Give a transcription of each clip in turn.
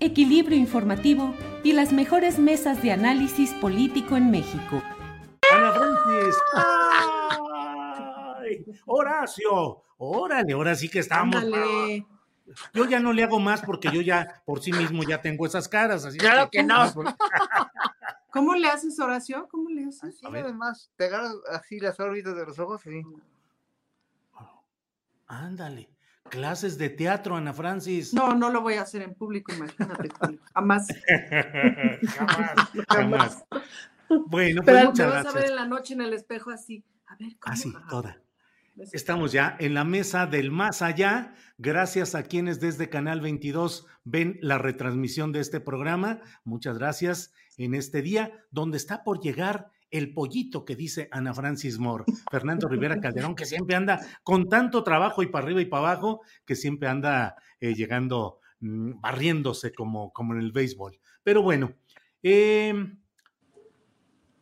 equilibrio informativo y las mejores mesas de análisis político en México. Ana Francis. ¡Ay! Horacio. Órale, ahora sí que estamos. Ándale. Yo ya no le hago más porque yo ya por sí mismo ya tengo esas caras. Así Claro que no. ¿Cómo le haces, Horacio? ¿Cómo le haces? Así A ver. nada más, te agarras así las órbitas de los ojos y Ándale. Clases de teatro, Ana Francis. No, no lo voy a hacer en público, imagínate. Julio. Jamás. jamás, jamás. Bueno, pues Pero me muchas vas a ver en la noche en el espejo así. A ver, ¿cómo? Así, toda. Estamos ya en la mesa del más allá, gracias a quienes desde Canal 22 ven la retransmisión de este programa. Muchas gracias en este día, donde está por llegar el pollito que dice Ana Francis Moore, Fernando Rivera Calderón, que siempre anda con tanto trabajo y para arriba y para abajo, que siempre anda eh, llegando, mm, barriéndose como, como en el béisbol. Pero bueno, eh,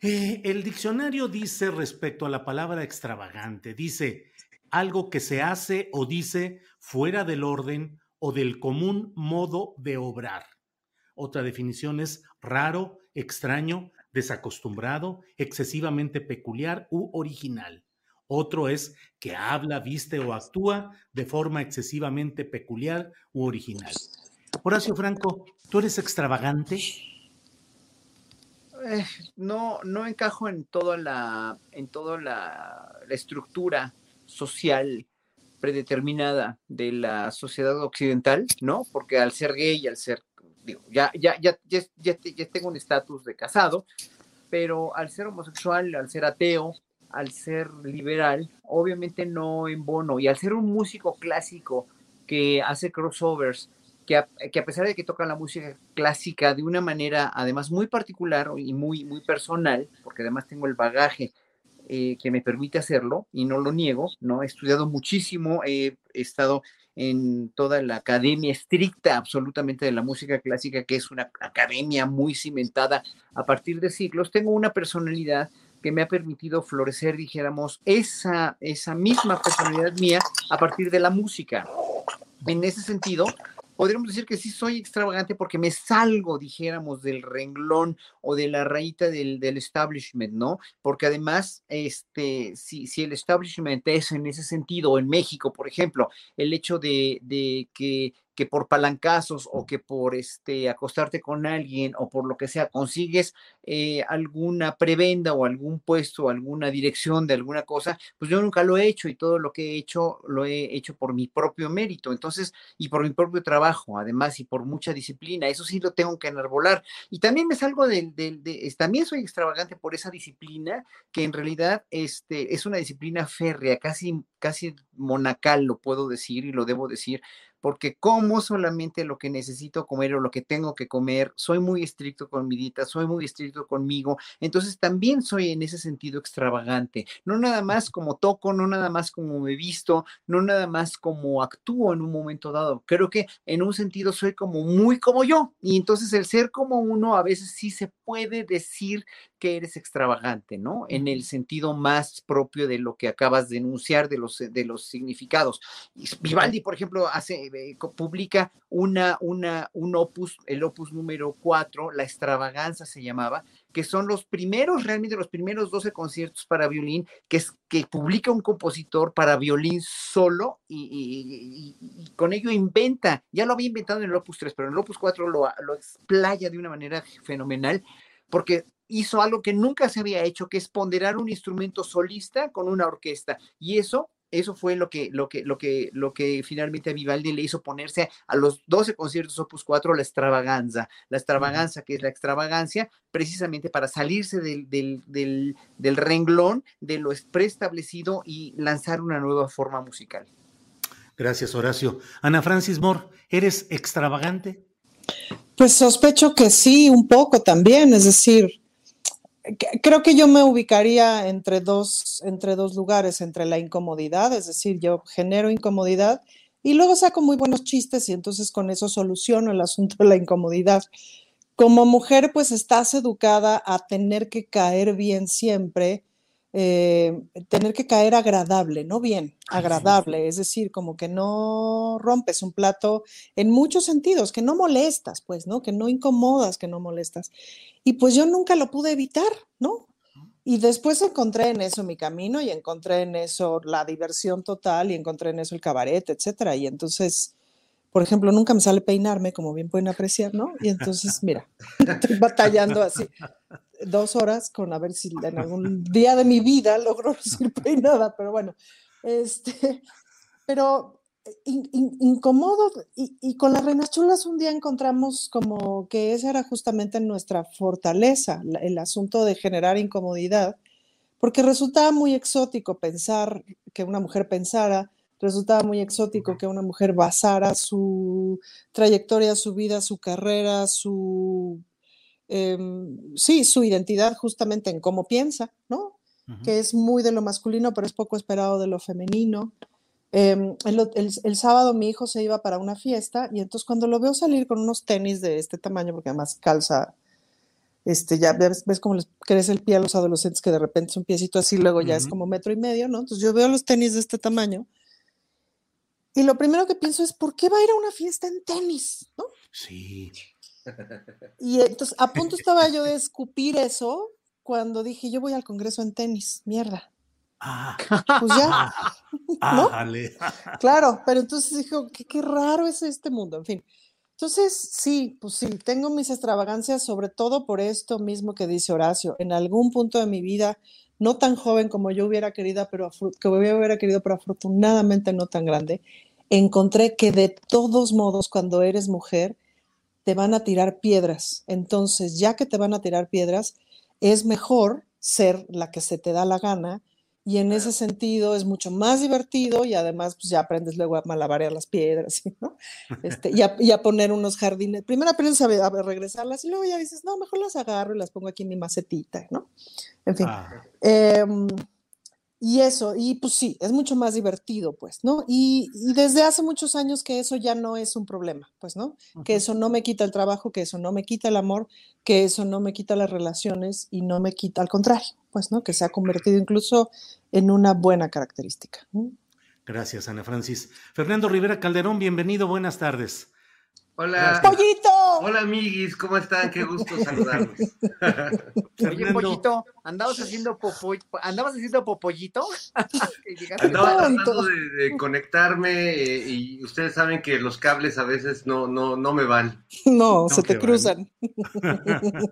eh, el diccionario dice respecto a la palabra extravagante, dice algo que se hace o dice fuera del orden o del común modo de obrar. Otra definición es raro, extraño, desacostumbrado, excesivamente peculiar u original. Otro es que habla, viste o actúa de forma excesivamente peculiar u original. Horacio Franco, ¿tú eres extravagante? Eh, no, no encajo en toda la, en toda la, la estructura social predeterminada de la sociedad occidental, ¿no? Porque al ser gay, al ser, digo, ya, ya, ya, ya, ya te- ya tengo un estatus de casado, pero al ser homosexual, al ser ateo, al ser liberal, obviamente no embono. Y al ser un músico clásico que hace crossovers, que a, que a pesar de que toca la música clásica de una manera además muy particular y muy, muy personal, porque además tengo el bagaje eh, que me permite hacerlo y no lo niego, ¿no? He estudiado muchísimo, he estado en toda la academia estricta absolutamente de la música clásica, que es una academia muy cimentada a partir de siglos. Tengo una personalidad que me ha permitido florecer, dijéramos, esa, esa misma personalidad mía a partir de la música. En ese sentido, podríamos decir que sí soy extravagante porque me salgo, dijéramos, del renglón o de la rayita del, del establishment, ¿no? Porque además, este, si, si el establishment es en ese sentido, en México, por ejemplo, el hecho de, de que, que por palancazos o que por este, acostarte con alguien o por lo que sea consigues eh, alguna prebenda o algún puesto alguna dirección de alguna cosa, pues yo nunca lo he hecho y todo lo que he hecho lo he hecho por mi propio mérito. Entonces, y por mi propio trabajo, además, y por mucha disciplina. Eso sí lo tengo que enarbolar. Y también me salgo del, de, también soy extravagante por esa disciplina, que en realidad este, es una disciplina férrea, casi, casi monacal, lo puedo decir y lo debo decir, porque como solamente lo que necesito comer o lo que tengo que comer, soy muy estricto con mi dieta, soy muy estricto conmigo, entonces también soy en ese sentido extravagante, no nada más como toco, no nada más como me visto, no nada más como actúo en un momento dado, creo que en un sentido soy como muy como yo, y entonces el ser como uno a veces sí se puede decir que eres extravagante, ¿no? En el sentido más propio de lo que acabas de enunciar, de los, de los significados. Y Vivaldi, por ejemplo, hace, eh, publica una, una, un opus, el opus número 4, La extravaganza se llamaba, que son los primeros, realmente los primeros 12 conciertos para violín que, es, que publica un compositor para violín solo y, con ello inventa, ya lo había inventado en el opus 3, pero en el opus 4 lo, lo explaya de una manera fenomenal porque hizo algo que nunca se había hecho, que es ponderar un instrumento solista con una orquesta. Y eso eso fue lo que, lo que, lo que, lo que finalmente a Vivaldi le hizo ponerse a los 12 conciertos opus 4 la extravaganza, la extravaganza que es la extravagancia, precisamente para salirse del, del, del renglón de lo preestablecido y lanzar una nueva forma musical. Gracias, Horacio. Ana Francis Moore, ¿eres extravagante? Pues sospecho que sí, un poco también, es decir, creo que yo me ubicaría entre dos, entre dos lugares, entre la incomodidad, es decir, yo genero incomodidad y luego saco muy buenos chistes y entonces con eso soluciono el asunto de la incomodidad. Como mujer, pues estás educada a tener que caer bien siempre eh, tener que caer agradable, no bien, agradable, es decir, como que no rompes un plato en muchos sentidos, que no molestas, pues, ¿no? Que no incomodas, que no molestas. Y pues yo nunca lo pude evitar, ¿no? Y después encontré en eso mi camino y encontré en eso la diversión total y encontré en eso el cabaret, etcétera. Y entonces, por ejemplo, nunca me sale peinarme, como bien pueden apreciar, ¿no? Y entonces, mira, estoy batallando así dos horas con a ver si en algún día de mi vida logro lucir peinada, pero bueno, este, pero eh, incómodo y, con las reinas chulas un día encontramos como que esa era justamente nuestra fortaleza, el asunto de generar incomodidad, porque resultaba muy exótico pensar que una mujer pensara, resultaba muy exótico que una mujer basara su trayectoria, su vida, su carrera, su Em, sí, su identidad justamente en cómo piensa, ¿no? Que es muy de lo masculino, pero es poco esperado de lo femenino. Em, el, sábado mi hijo se iba para una fiesta y entonces cuando lo veo salir con unos tenis de este tamaño, porque además calza, este, ya ves, ves cómo les crece el pie a los adolescentes que de repente es un piecito así, luego ya es como metro y medio, ¿no? Entonces yo veo los tenis de este tamaño y lo primero que pienso es, ¿por qué va a ir a una fiesta en tenis? ¿no? Sí. Y entonces a punto estaba yo de escupir eso cuando dije, yo voy al Congreso en tenis, mierda. Ah, pues ya. Ah, Claro, pero entonces dijo, qué, qué raro es este mundo, en fin. Entonces, sí, pues sí, tengo mis extravagancias, sobre todo por esto mismo que dice Horacio. En algún punto de mi vida, no tan joven como yo hubiera querido, pero que hubiera querido, pero afortunadamente no tan grande, encontré que de todos modos, cuando eres mujer, te van a tirar piedras. Entonces, ya que te van a tirar piedras, es mejor ser la que se te da la gana y en ese sentido es mucho más divertido y además pues, ya aprendes luego a malabarear las piedras ¿no? este, y, a, poner unos jardines. Primero aprendes a, regresarlas y luego ya dices, no, mejor las agarro y las pongo aquí en mi macetita, ¿no? En fin. Ah. Y eso, y pues sí, es mucho más divertido, pues, ¿no? Y, desde hace muchos años que eso ya no es un problema, pues, ¿no? Que eso no me quita el trabajo, que eso no me quita el amor, que eso no me quita las relaciones y no me quita, al contrario, pues, ¿no? Que se ha convertido incluso en una buena característica. Gracias, Ana Francis. Fernando Rivera Calderón, bienvenido, buenas tardes. Hola. ¡Pollito! Hola, amiguis, ¿cómo están? Qué gusto saludarlos. Oye, Pollito, ¿andabas haciendo, popo, ¿andabas haciendo popollito? Andaba tratando de, conectarme eh, y ustedes saben que los cables a veces no, no, no me van. No, se te cruzan.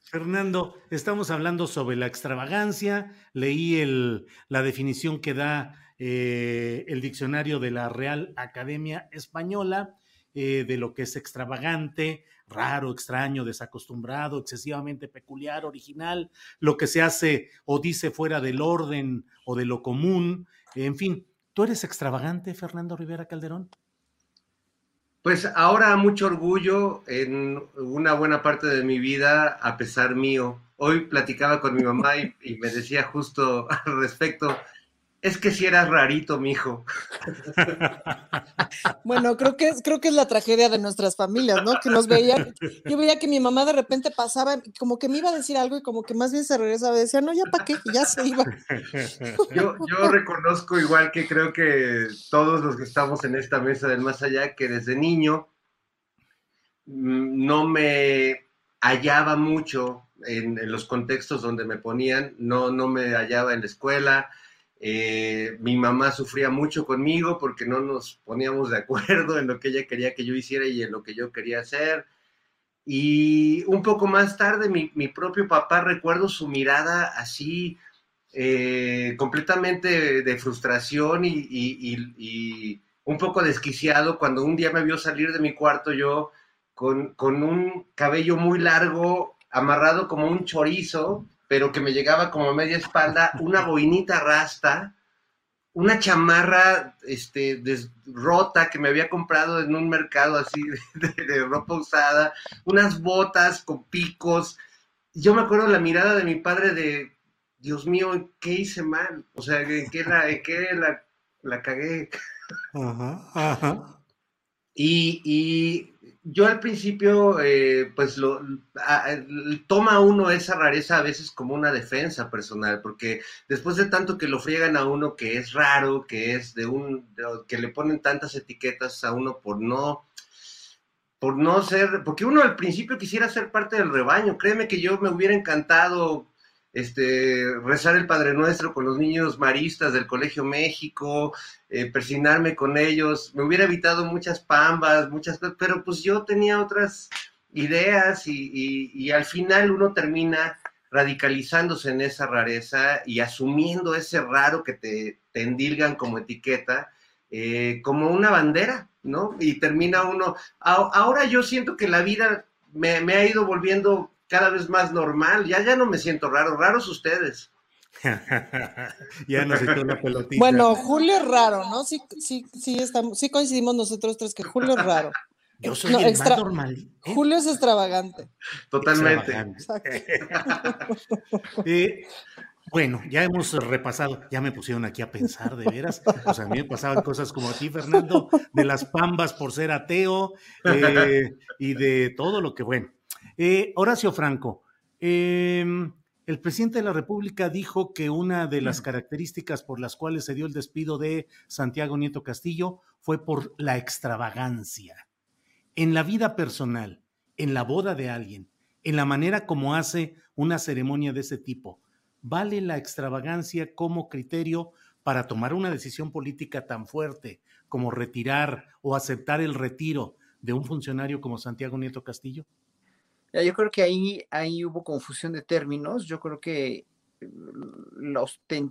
Fernando, estamos hablando sobre la extravagancia. Leí el, la definición que da eh, el diccionario de la Real Academia Española eh, de lo que es extravagante, raro, extraño, desacostumbrado, excesivamente peculiar, original, lo que se hace o dice fuera del orden o de lo común, en fin. ¿Tú eres extravagante, Fernando Rivera Calderón? Pues ahora mucho orgullo en una buena parte de mi vida, a pesar mío. Hoy platicaba con mi mamá y, y me decía justo al respecto, es que si eras rarito, mijo. Bueno, creo que, creo que es la tragedia de nuestras familias, ¿no? Que nos veían, yo veía que mi mamá de repente pasaba, como que me iba a decir algo y como que más bien se regresaba y decía, no, ya para qué, ya se iba. Yo, yo reconozco igual que creo que todos los que estamos en esta mesa del más allá, que desde niño mm, no me hallaba mucho en, en los contextos donde me ponían, no, no me hallaba en la escuela, eh, mi mamá sufría mucho conmigo porque no nos poníamos de acuerdo en lo que ella quería que yo hiciera y en lo que yo quería hacer. Y un poco más tarde, mi, propio papá, recuerdo su mirada así, eh, completamente de frustración y, un poco desquiciado cuando un día me vio salir de mi cuarto yo con un cabello muy largo, amarrado como un chorizo, pero que me llegaba como a media espalda, una boinita rasta, una chamarra este, rota que me había comprado en un mercado así de, de, ropa usada, unas botas con picos. Yo me acuerdo la mirada de mi padre de, Dios mío, ¿qué hice mal? O sea, ¿en qué la, en qué la, la cagué? Ajá, ajá. Y, y yo al principio, eh, pues lo a, toma uno esa rareza a veces como una defensa personal, porque después de tanto que lo friegan a uno que es raro, que es de un, que le ponen tantas etiquetas a uno por no, por no ser, porque uno al principio quisiera ser parte del rebaño. Créeme que yo me hubiera encantado este, rezar el Padre Nuestro con los niños maristas del Colegio México, eh, persignarme con ellos, me hubiera evitado muchas pambas, muchas cosas, pero pues yo tenía otras ideas y, y, al final uno termina radicalizándose en esa rareza y asumiendo ese raro que te, te endilgan como etiqueta, eh, como una bandera, ¿no? Y termina uno, ahora yo siento que la vida me, me ha ido volviendo cada vez más normal. Ya, ya no me siento raro, raros ustedes. ya no sé la pelotita. Bueno, Julio es raro, ¿no? Sí, sí, sí, estamos, sí coincidimos nosotros tres que Julio es raro. Yo soy no, el extra... más normal. ¿eh? Julio es extravagante. Totalmente. Extravagante. eh, bueno, ya hemos repasado, ya me pusieron aquí a pensar de veras. O sea, a mí me pasaban cosas como a ti, Fernando, de las pambas por ser ateo eh, y de todo lo que, bueno, eh, Horacio Franco, eh, el presidente de la República dijo que una de las características por las cuales se dio el despido de Santiago Nieto Castillo fue por la extravagancia. En la vida personal, en la boda de alguien, en la manera como hace una ceremonia de ese tipo, ¿vale la extravagancia como criterio para tomar una decisión política tan fuerte como retirar o aceptar el retiro de un funcionario como Santiago Nieto Castillo? Yo creo que ahí, ahí hubo confusión de términos. Yo creo que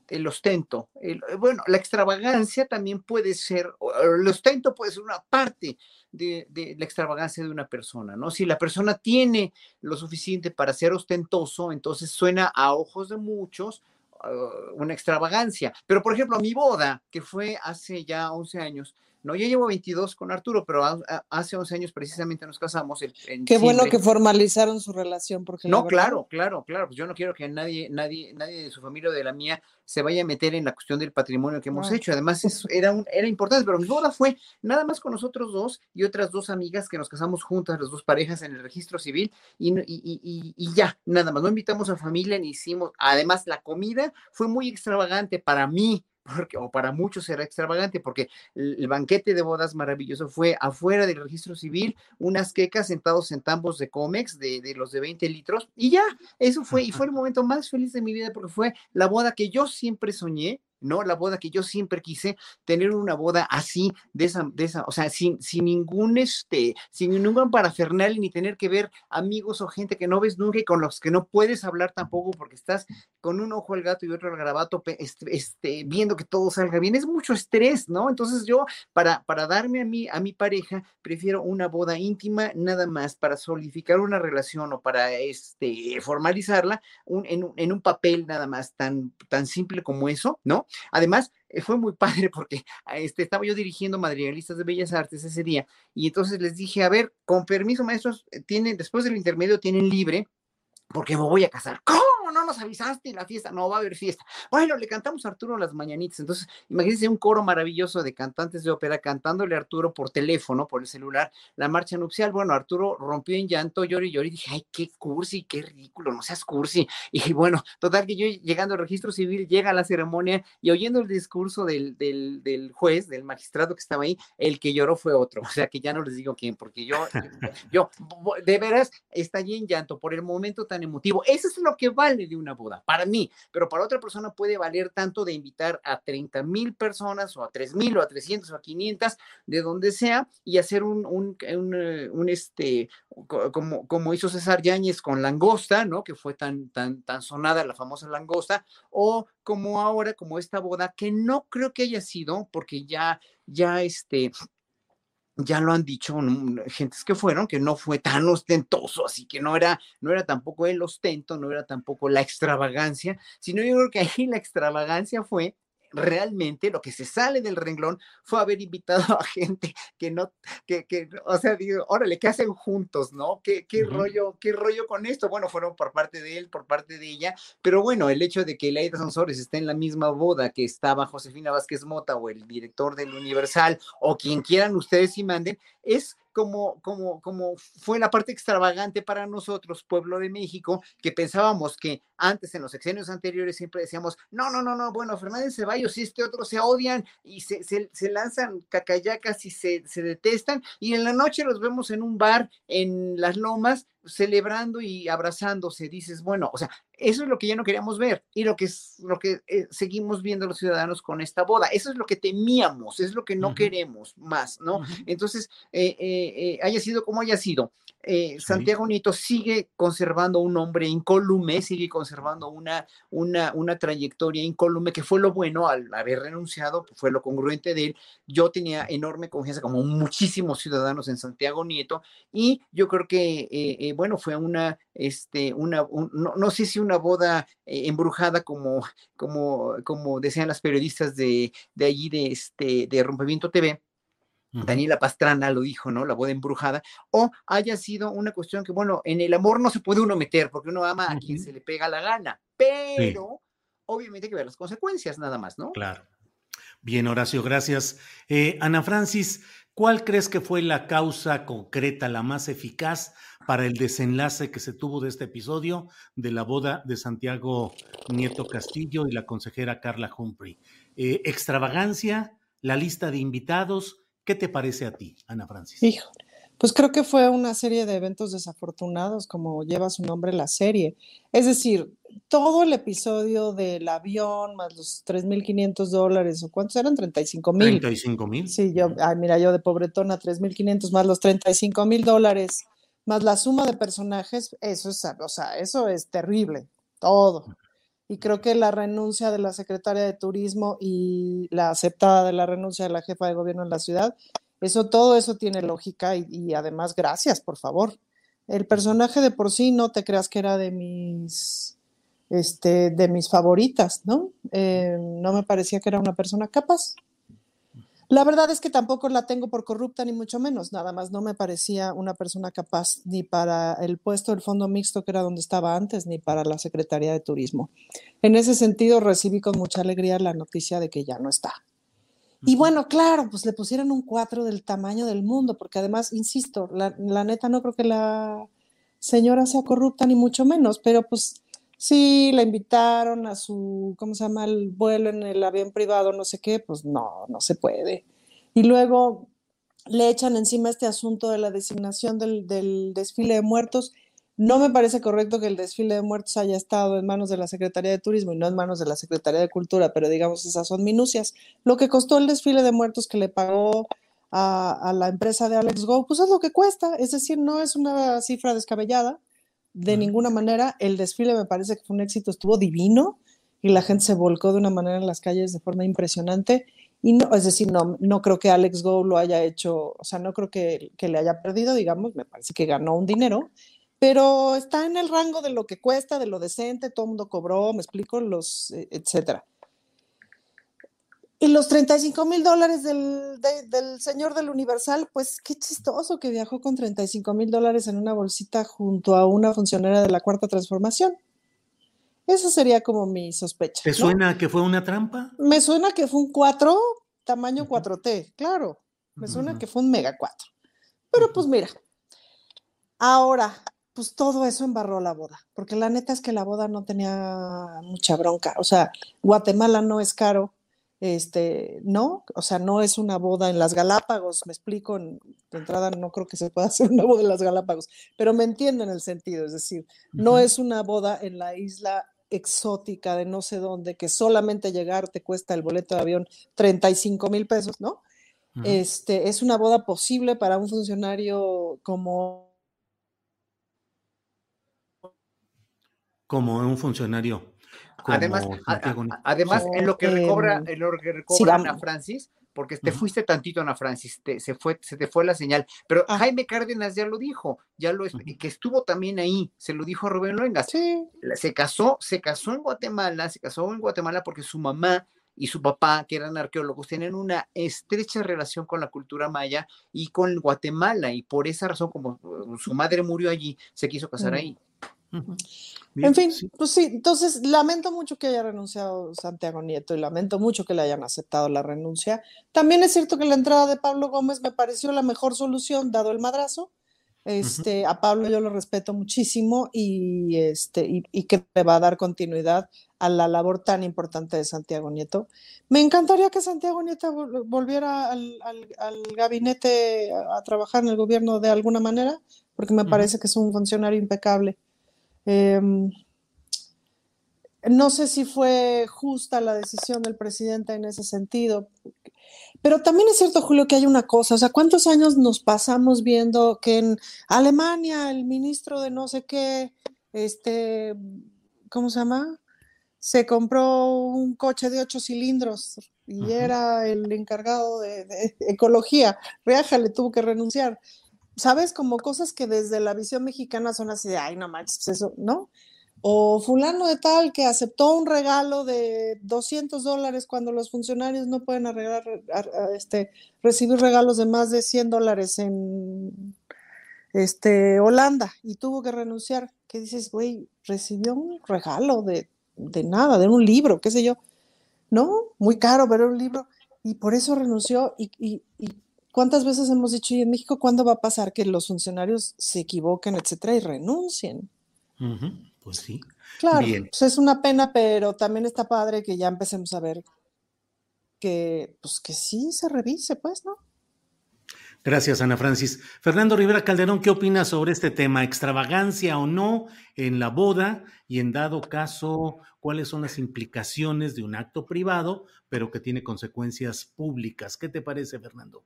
el ostento, el, bueno, la extravagancia también puede ser, el ostento puede ser una parte de, la extravagancia de una persona, ¿no? Si la persona tiene lo suficiente para ser ostentoso, entonces suena a ojos de muchos uh, una extravagancia. Pero, por ejemplo, mi boda, que fue hace ya 11 años, no, yo llevo 22 con Arturo, pero a, a, hace 11 años precisamente nos casamos. En Qué bueno que formalizaron su relación. Porque no, claro, claro, claro. Pues yo no quiero que nadie, nadie, nadie de su familia o de la mía se vaya a meter en la cuestión del patrimonio que hemos hecho. Además, eso era, un, era importante, pero mi boda fue nada más con nosotros dos y otras dos amigas que nos casamos juntas, las dos parejas en el registro civil, y, y, y, y ya, nada más. No invitamos a familia ni hicimos. Además, la comida fue muy extravagante para mí porque, o para muchos era extravagante, porque el, el, banquete de bodas maravilloso fue afuera del registro civil, unas quecas sentados en tambos de cómex, de, de, los de 20 litros, y ya, eso fue, y fue el momento más feliz de mi vida, porque fue la boda que yo siempre soñé, ¿no? La boda que yo siempre quise, tener una boda así, de esa, de esa, o sea, sin, sin ningún, este, sin ningún parafernal, ni tener que ver amigos o gente que no ves nunca y con los que no puedes hablar tampoco porque estás con un ojo al gato y otro al garabato, este, este, viendo que todo salga bien. Es mucho estrés, ¿no? Entonces yo, para, para darme a mí, a mi pareja, prefiero una boda íntima nada más para solidificar una relación o para, este, formalizarla un, en, en un papel nada más tan, tan simple como eso, ¿no? Además, eh, fue muy padre porque este, estaba yo dirigiendo madrigalistas de Bellas Artes ese día y entonces les dije, a ver, con permiso, maestros, eh, tienen, después del intermedio tienen libre porque me voy a casar. ¿Cómo? No nos avisaste la fiesta? No va a haber fiesta. Bueno, le cantamos a Arturo las mañanitas. Entonces, imagínense un coro maravilloso de cantantes de ópera cantándole a Arturo por teléfono, por el celular, la marcha nupcial. Bueno, Arturo rompió en llanto, lloré y lloré y dije, ay, qué cursi, qué ridículo, no seas cursi. Y bueno, total que yo llegando al registro civil, llega a la ceremonia y oyendo el discurso del, del, del juez, del magistrado que estaba ahí, el que lloró fue otro. O sea que ya no les digo quién, porque yo, yo, de veras, estallé en llanto por el momento tan emotivo. Eso es lo que vale de una boda, para mí, pero para otra persona puede valer tanto de invitar a 30 mil personas o a 3 mil o a 300 o a 500, de donde sea, y hacer un, un, un, eh, un este, como, como hizo César Yáñez con Langosta, ¿no? Que fue tan, tan, tan sonada la famosa Langosta, o como ahora, como esta boda, que no creo que haya sido, porque ya, ya este, ya lo han dicho gentes que fueron, que no fue tan ostentoso, así que no era, no era tampoco el ostento, no era tampoco la extravagancia, sino yo creo que ahí la extravagancia fue realmente lo que se sale del renglón fue haber invitado a gente que no, que, que o sea, digo, órale, ¿qué hacen juntos, no? ¿Qué, qué rollo, qué rollo con esto? Bueno, fueron por parte de él, por parte de ella, pero bueno, el hecho de que Laida Sansores esté en la misma boda que estaba Josefina Vázquez Mota o el director del Universal o quien quieran ustedes y manden, es como, como, como fue la parte extravagante para nosotros, pueblo de México, que pensábamos que antes, en los sexenios anteriores, siempre decíamos, no, no, no, no, bueno, Fernández Ceballos y este otro se odian y se, se, se lanzan cacayacas y se, se detestan, y en la noche los vemos en un bar en las lomas celebrando y abrazándose, dices, bueno, o sea, eso es lo que ya no queríamos ver y lo que es lo que eh, seguimos viendo los ciudadanos con esta boda. Eso es lo que temíamos, es lo que no queremos más, ¿no? Entonces, eh, eh, haya sido como haya sido, Santiago Nieto sigue conservando un hombre incólume, sigue conservando una, una, una trayectoria incólume, que fue lo bueno al haber renunciado, fue lo congruente de él. Yo tenía enorme confianza, como muchísimos ciudadanos en Santiago Nieto, y yo creo que, bueno, fue una, este, una, no, no sé si una boda eh, embrujada como, como, como decían las periodistas de, de allí de, este, de Rompimiento TV. Daniela Pastrana lo dijo, ¿no? La boda embrujada, o haya sido una cuestión que, bueno, en el amor no se puede uno meter porque uno ama a quien se le pega la gana, pero obviamente hay que ver las consecuencias nada más, ¿no? Claro. Bien, Horacio, gracias. Eh, Ana Francis, ¿cuál crees que fue la causa concreta, la más eficaz para el desenlace que se tuvo de este episodio de la boda de Santiago Nieto Castillo y la consejera Carla Humphrey. Eh, extravagancia, la lista de invitados, ¿qué te parece a ti, Ana Francis? Hijo, pues creo que fue una serie de eventos desafortunados, como lleva su nombre la serie. Es decir, todo el episodio del avión, más los 3.500 dólares, o cuántos eran, 35 mil. 35 mil. Sí, yo, ay, mira, yo de pobretona, 3.500 más los 35 mil dólares más la suma de personajes, eso es, o sea, eso es terrible, todo. Y creo que la renuncia de la secretaria de Turismo y la aceptada de la renuncia de la jefa de gobierno en la ciudad, eso, todo eso tiene lógica y, además, gracias, por favor. El personaje de por sí no te creas que era de mis, este, de mis favoritas, ¿no? Eh, no me parecía que era una persona capaz. La verdad es que tampoco la tengo por corrupta, ni mucho menos. Nada más no me parecía una persona capaz ni para el puesto del fondo mixto, que era donde estaba antes, ni para la Secretaría de Turismo. En ese sentido, recibí con mucha alegría la noticia de que ya no está. Y bueno, claro, pues le pusieron un cuatro del tamaño del mundo, porque además, insisto, la, la neta no creo que la señora sea corrupta, ni mucho menos, pero pues sí, la invitaron a su, ¿cómo se llama? El vuelo en el avión privado, no sé qué, pues no, no se puede. Y luego le echan encima este asunto de la designación del, del, desfile de muertos. No me parece correcto que el desfile de muertos haya estado en manos de la Secretaría de Turismo y no en manos de la Secretaría de Cultura, pero digamos, esas son minucias. Lo que costó el desfile de muertos que le pagó a, a la empresa de Alex Go, pues es lo que cuesta, es decir, no es una cifra descabellada de ninguna manera. El desfile me parece que fue un éxito, estuvo divino y la gente se volcó de una manera en las calles de forma impresionante. Y no, es decir, no, no creo que Alex Go lo haya hecho, o sea, no creo que, que le haya perdido, digamos, me parece que ganó un dinero, pero está en el rango de lo que cuesta, de lo decente, todo el mundo cobró, me explico, los, eh, etcétera. Y los 35 mil dólares del, del, señor del Universal, pues qué chistoso que viajó con 35 mil dólares en una bolsita junto a una funcionaria de la Cuarta Transformación. Esa sería como mi sospecha. ¿Te suena que fue una trampa? Me suena que fue un 4, tamaño 4T, claro. Me suena que fue un mega 4. Pero pues mira, ahora, pues todo eso embarró la boda, porque la neta es que la boda no tenía mucha bronca. O sea, Guatemala no es caro, este, no, o sea, no es una boda en las Galápagos, me explico, en, de entrada no creo que se pueda hacer una boda en las Galápagos, pero me entienden el sentido, es decir, no es una boda en la isla exótica de no sé dónde, que solamente llegar te cuesta el boleto de avión 35 mil pesos, ¿no? Este, es una boda posible para un funcionario como... Como un funcionario Además, además en lo que recobra, en lo que recobra Ana Francis, porque te fuiste tantito, Ana Francis, se, fue, se te fue la señal. Pero ah. Jaime Cárdenas ya lo dijo, ya lo que estuvo también ahí, se lo dijo a Rubén Luengas. Se casó, se casó en Guatemala, se casó en Guatemala porque su mamá y su papá, que eran arqueólogos, tienen una estrecha relación con la cultura maya y con Guatemala, y por esa razón, como uh, su madre murió allí, se quiso casar ahí en fin, pues sí, entonces lamento mucho que haya renunciado Santiago Nieto y lamento mucho que le hayan aceptado la renuncia. También es cierto que la entrada de Pablo Gómez me pareció la mejor solución, dado el madrazo. Este, A Pablo yo lo respeto muchísimo y, este, y, que le va a dar continuidad a la labor tan importante de Santiago Nieto. Me encantaría que Santiago Nieto volviera al, gabinete a, trabajar en el gobierno de alguna manera, porque me parece que es un funcionario impecable. Em, no sé si fue justa la decisión del presidente en ese sentido, pero también es cierto, Julio, que hay una cosa, o sea, ¿cuántos años nos pasamos viendo que en Alemania el ministro de no sé qué, este, ¿cómo se llama? Se compró un coche de ocho cilindros y era el encargado de, ecología. Reaja le tuvo que renunciar. ¿Sabes? Como cosas que desde la visión mexicana son así de, ay, no manches, pues eso, ¿no? O fulano de tal que aceptó un regalo de 200 dólares cuando los funcionarios no pueden arreglar, este, recibir regalos de más de 100 dólares en este, Holanda y tuvo que renunciar. ¿Qué dices, güey? Recibió un regalo de, de nada, de un libro, qué sé yo. ¿No? Muy caro, pero un libro. Y por eso renunció y, y, y ¿Cuántas veces hemos dicho, y en México, cuándo va a pasar que los funcionarios se equivoquen, etcétera, y renuncien? pues sí. Claro, pues es una pena, pero también está padre que ya empecemos a ver que, pues que sí se revise, pues, ¿no? Gracias, Ana Francis. Fernando Rivera Calderón, ¿qué opinas sobre este tema? ¿Extravagancia o no en la boda? Y en dado caso, ¿cuáles son las implicaciones de un acto privado, pero que tiene consecuencias públicas? ¿Qué te parece, Fernando?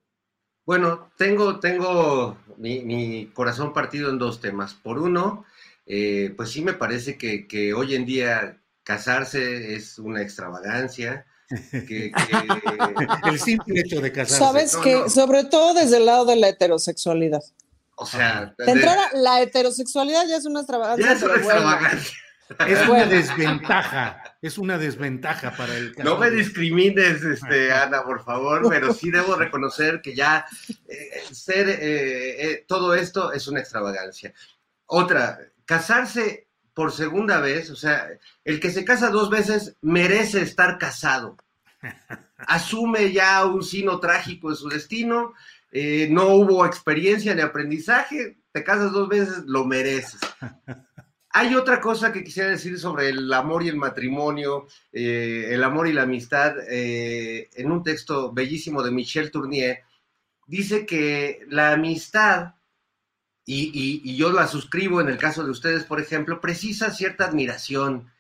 Bueno, tengo, tengo mi, corazón partido en dos temas. Por uno, eh, pues sí me parece que, hoy en día casarse es una extravagancia. Que, el simple hecho de casarse. Sabes que, sobre todo desde el lado de la heterosexualidad. O sea, de entrada, la heterosexualidad ya es una extravagancia. Ya es una extravagancia. Es una desventaja, es una desventaja para el No me discrimines, este, Ana, por favor, pero sí debo reconocer que ya eh, ser eh, eh, todo esto es una extravagancia. Otra, casarse por segunda vez, o sea, el que se casa dos veces merece estar casado. Asume ya un sino trágico de su destino, no hubo experiencia ni aprendizaje, te casas dos veces, lo mereces. Hay otra cosa que quisiera decir sobre el amor y el matrimonio, eh, el amor y la amistad, eh, en un texto bellísimo de Michel Tournier, dice que la amistad, y, yo la suscribo en el caso de ustedes, por ejemplo, precisa cierta admiración.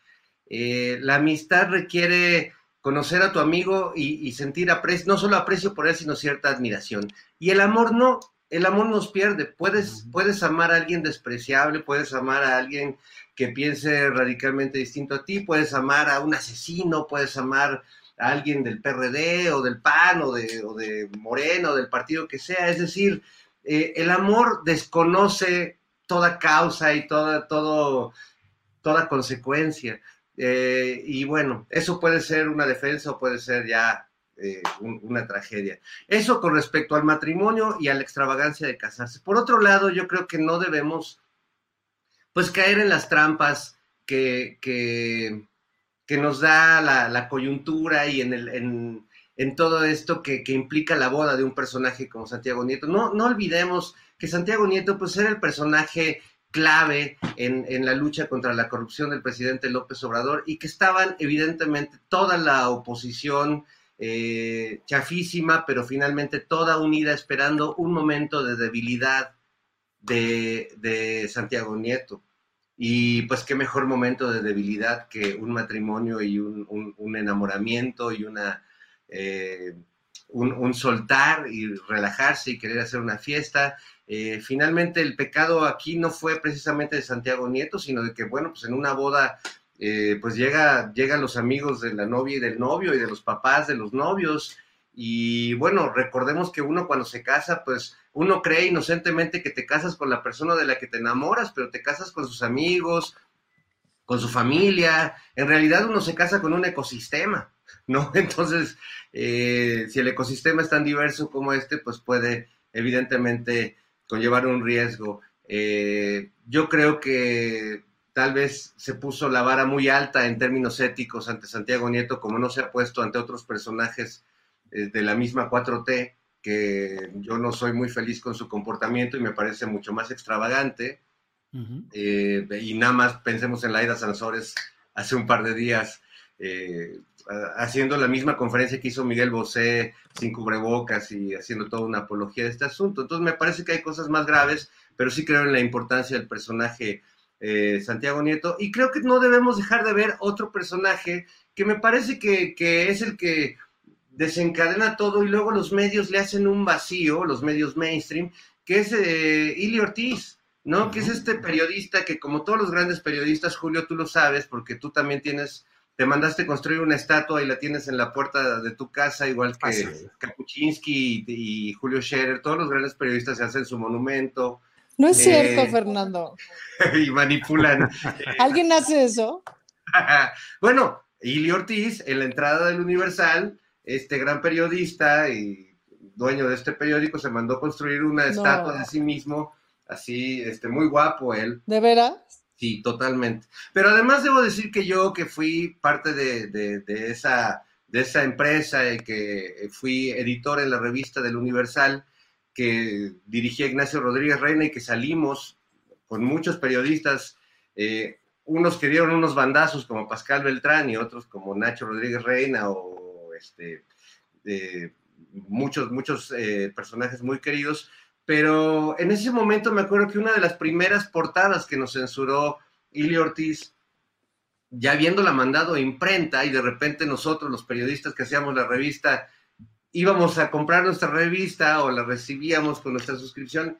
Eh, la amistad requiere conocer a tu amigo y, y sentir aprecio, no solo aprecio por él, sino cierta admiración. Y el amor no, el amor nos pierde. Puedes, puedes amar a alguien despreciable, puedes amar a alguien que piense radicalmente distinto a ti, puedes amar a un asesino, puedes amar a alguien del PRD o del PAN o de, o de Moreno, del partido que sea. Es decir, eh, el amor desconoce toda causa y toda, todo, toda consecuencia. Eh, y bueno, eso puede ser una defensa o puede ser ya eh, una tragedia. Eso con respecto al matrimonio y a la extravagancia de casarse. Por otro lado, yo creo que no debemos pues caer en las trampas que, que, nos da la, coyuntura y en, el, en, todo esto que, implica la boda de un personaje como Santiago Nieto. No, no olvidemos que Santiago Nieto pues era el personaje clave en, la lucha contra la corrupción del presidente López Obrador y que estaban evidentemente toda la oposición eh, chafísima, pero finalmente toda unida esperando un momento de debilidad de Santiago Nieto. Y pues qué mejor momento de debilidad que un matrimonio y un, enamoramiento y una, eh, un, soltar y relajarse y querer hacer una fiesta. Eh, finalmente el pecado aquí no fue precisamente de Santiago Nieto, sino de que, bueno, pues en una boda, eh, pues llega, llegan los amigos de la novia y del novio y de los papás de los novios. Y bueno, recordemos que uno cuando se casa, pues uno cree inocentemente que te casas con la persona de la que te enamoras, pero te casas con sus amigos, con su familia. En realidad uno se casa con un ecosistema, ¿no? Entonces, eh, si el ecosistema es tan diverso como este, pues puede evidentemente conllevar un riesgo. Eh, yo creo que tal vez se puso la vara muy alta en términos éticos ante Santiago Nieto, como no se ha puesto ante otros personajes eh, de la misma 4T que yo no soy muy feliz con su comportamiento y me parece mucho más extravagante. Eh, y nada más pensemos en Laida Sansores hace un par de días, eh, haciendo la misma conferencia que hizo Miguel Bosé sin cubrebocas y haciendo toda una apología de este asunto. Entonces me parece que hay cosas más graves, pero sí creo en la importancia del personaje eh, Santiago Nieto y creo que no debemos dejar de ver otro personaje que me parece que, que es el que desencadena todo y luego los medios le hacen un vacío, los medios mainstream, que es eh, Ili Ortiz, ¿no? Que es este periodista que como todos los grandes periodistas, Julio, tú lo sabes, porque tú también tienes, te mandaste construir una estatua y la tienes en la puerta de tu casa, igual que Kapuczynski y, Julio Scherer, todos los grandes periodistas se hacen su monumento. No es cierto, eh, Fernando. y manipulan. ¿Alguien hace eso? bueno, Ili Ortiz, en la entrada del Universal, este gran periodista y dueño de este periódico se mandó construir una estatua de sí mismo, así, este, muy guapo él. ¿De veras? Sí, totalmente. Pero además debo decir que yo que fui parte de, esa, de esa empresa y que fui editor en la revista del Universal, que dirigía Ignacio Rodríguez Reina y que salimos con muchos periodistas, eh, unos que dieron unos bandazos como Pascal Beltrán y otros como Nacho Rodríguez Reina o este, de muchos, muchos eh, personajes muy queridos, pero en ese momento me acuerdo que una de las primeras portadas que nos censuró Ili Ortiz, ya habiéndola mandado a imprenta y de repente nosotros, los periodistas que hacíamos la revista, íbamos a comprar nuestra revista o la recibíamos con nuestra suscripción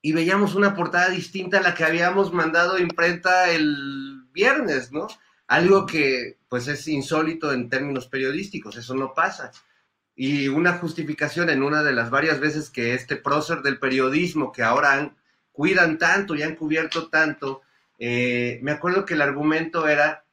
y veíamos una portada distinta a la que habíamos mandado a imprenta el viernes, ¿no? Algo que pues es insólito en términos periodísticos, eso no pasa. Y una justificación en una de las varias veces que este prócer del periodismo que ahora han, cuidan tanto y han cubierto tanto, eh, me acuerdo que el argumento era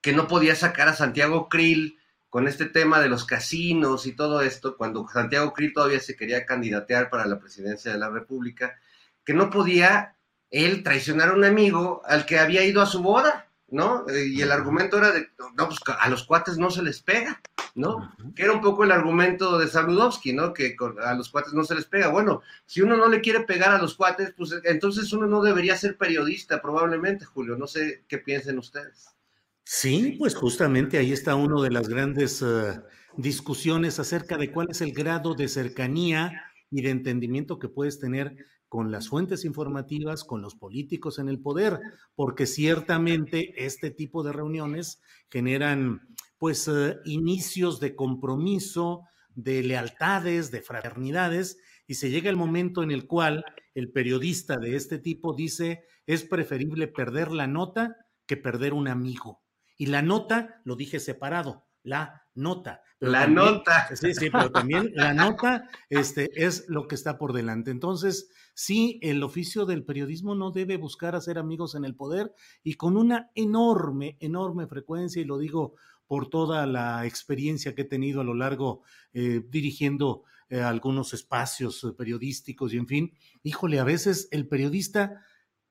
que no podía sacar a Santiago Krill con este tema de los casinos y todo esto, cuando Santiago Krill todavía se quería candidatear para la presidencia de la República, que no podía él traicionar a un amigo al que había ido a su boda. ¿no? Eh, y el argumento era de, no, pues a los cuates no se les pega, ¿no? Que era un poco el argumento de Saludowski, ¿no? Que a los cuates no se les pega. Bueno, si uno no le quiere pegar a los cuates, pues entonces uno no debería ser periodista, probablemente, Julio. No sé qué piensen ustedes. Sí, pues justamente ahí está una de las grandes eh, discusiones acerca de cuál es el grado de cercanía y de entendimiento que puedes tener con las fuentes informativas, con los políticos en el poder, porque ciertamente este tipo de reuniones generan pues eh, inicios de compromiso, de lealtades, de fraternidades, y se llega el momento en el cual el periodista de este tipo dice, es preferible perder la nota que perder un amigo. Y la nota, lo dije separado, la nota. la nota. Sí, sí, pero también la nota este, es lo que está por delante. Entonces, sí, el oficio del periodismo no debe buscar hacer amigos en el poder y con una enorme, enorme frecuencia, y lo digo por toda la experiencia que he tenido a lo largo eh, dirigiendo eh, algunos espacios eh, periodísticos y en fin, híjole, a veces el periodista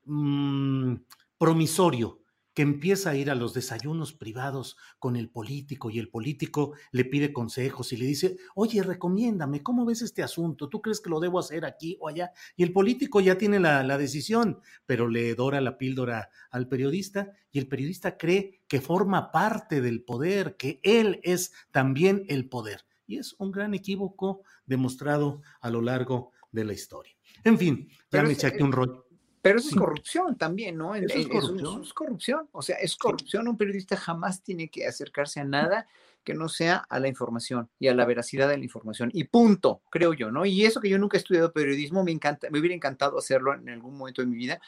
mm, promisorio, que empieza a ir a los desayunos privados con el político y el político le pide consejos y le dice, oye, recomiéndame, ¿cómo ves este asunto? ¿Tú crees que lo debo hacer aquí o allá? Y el político ya tiene la, la decisión, pero le dora la píldora al periodista y el periodista cree que forma parte del poder, que él es también el poder. Y es un gran equívoco demostrado a lo largo de la historia. En fin, ya me eché aquí un rollo. Pero eso es corrupción también, ¿no? Eso es corrupción. es corrupción. O sea, es corrupción. Un periodista jamás tiene que acercarse a nada que no sea a la información y a la veracidad de la información. Y punto, creo yo, ¿no? Y eso que yo nunca he estudiado periodismo, me encanta, me hubiera encantado hacerlo en algún momento de mi vida,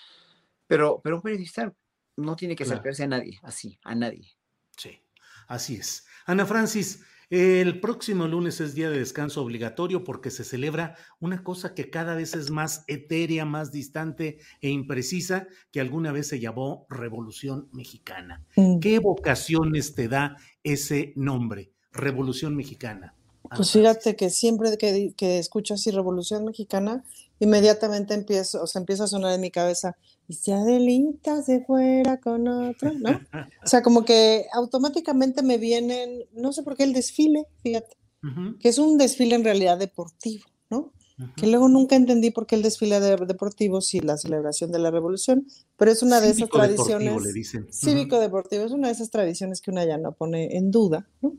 pero, pero un periodista no tiene que acercarse a nadie, así, a nadie. Sí, así es. Ana Francis, el próximo lunes es día de descanso obligatorio porque se celebra una cosa que cada vez es más etérea, más distante e imprecisa, que alguna vez se llamó Revolución Mexicana. Mm. ¿Qué vocaciones te da ese nombre, Revolución Mexicana? Ana Pues fíjate que siempre que, que escucho así Revolución Mexicana, inmediatamente empiezo, o sea, empieza a sonar en mi cabeza, y si Adelita se fuera con otro, ¿no? O sea, como que automáticamente me vienen, no sé por qué el desfile, fíjate, Ujú, que es un desfile en realidad deportivo, ¿no? ujú. Que luego nunca entendí por qué el desfile de- deportivo sí la celebración de la revolución, pero es una de esas Cívico deportivo, tradiciones le dicen. Ujú. cívico-deportivo, es una de esas tradiciones que una ya no pone en duda, ¿no?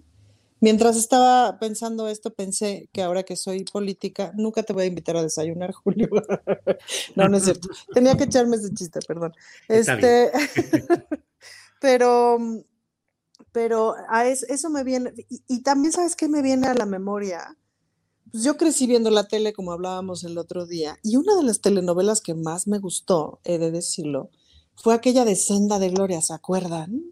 Mientras estaba pensando esto, pensé que ahora que soy política, nunca te voy a invitar a desayunar, Julio. No, no es cierto. Tenía que echarme ese chiste, perdón. Está Este, pero, pero a es- eso me viene, y, y también sabes qué me viene a la memoria. Pues yo crecí viendo la tele, como hablábamos el otro día, y una de las telenovelas que más me gustó, he de decirlo, fue aquella de Senda de Gloria, ¿se acuerdan?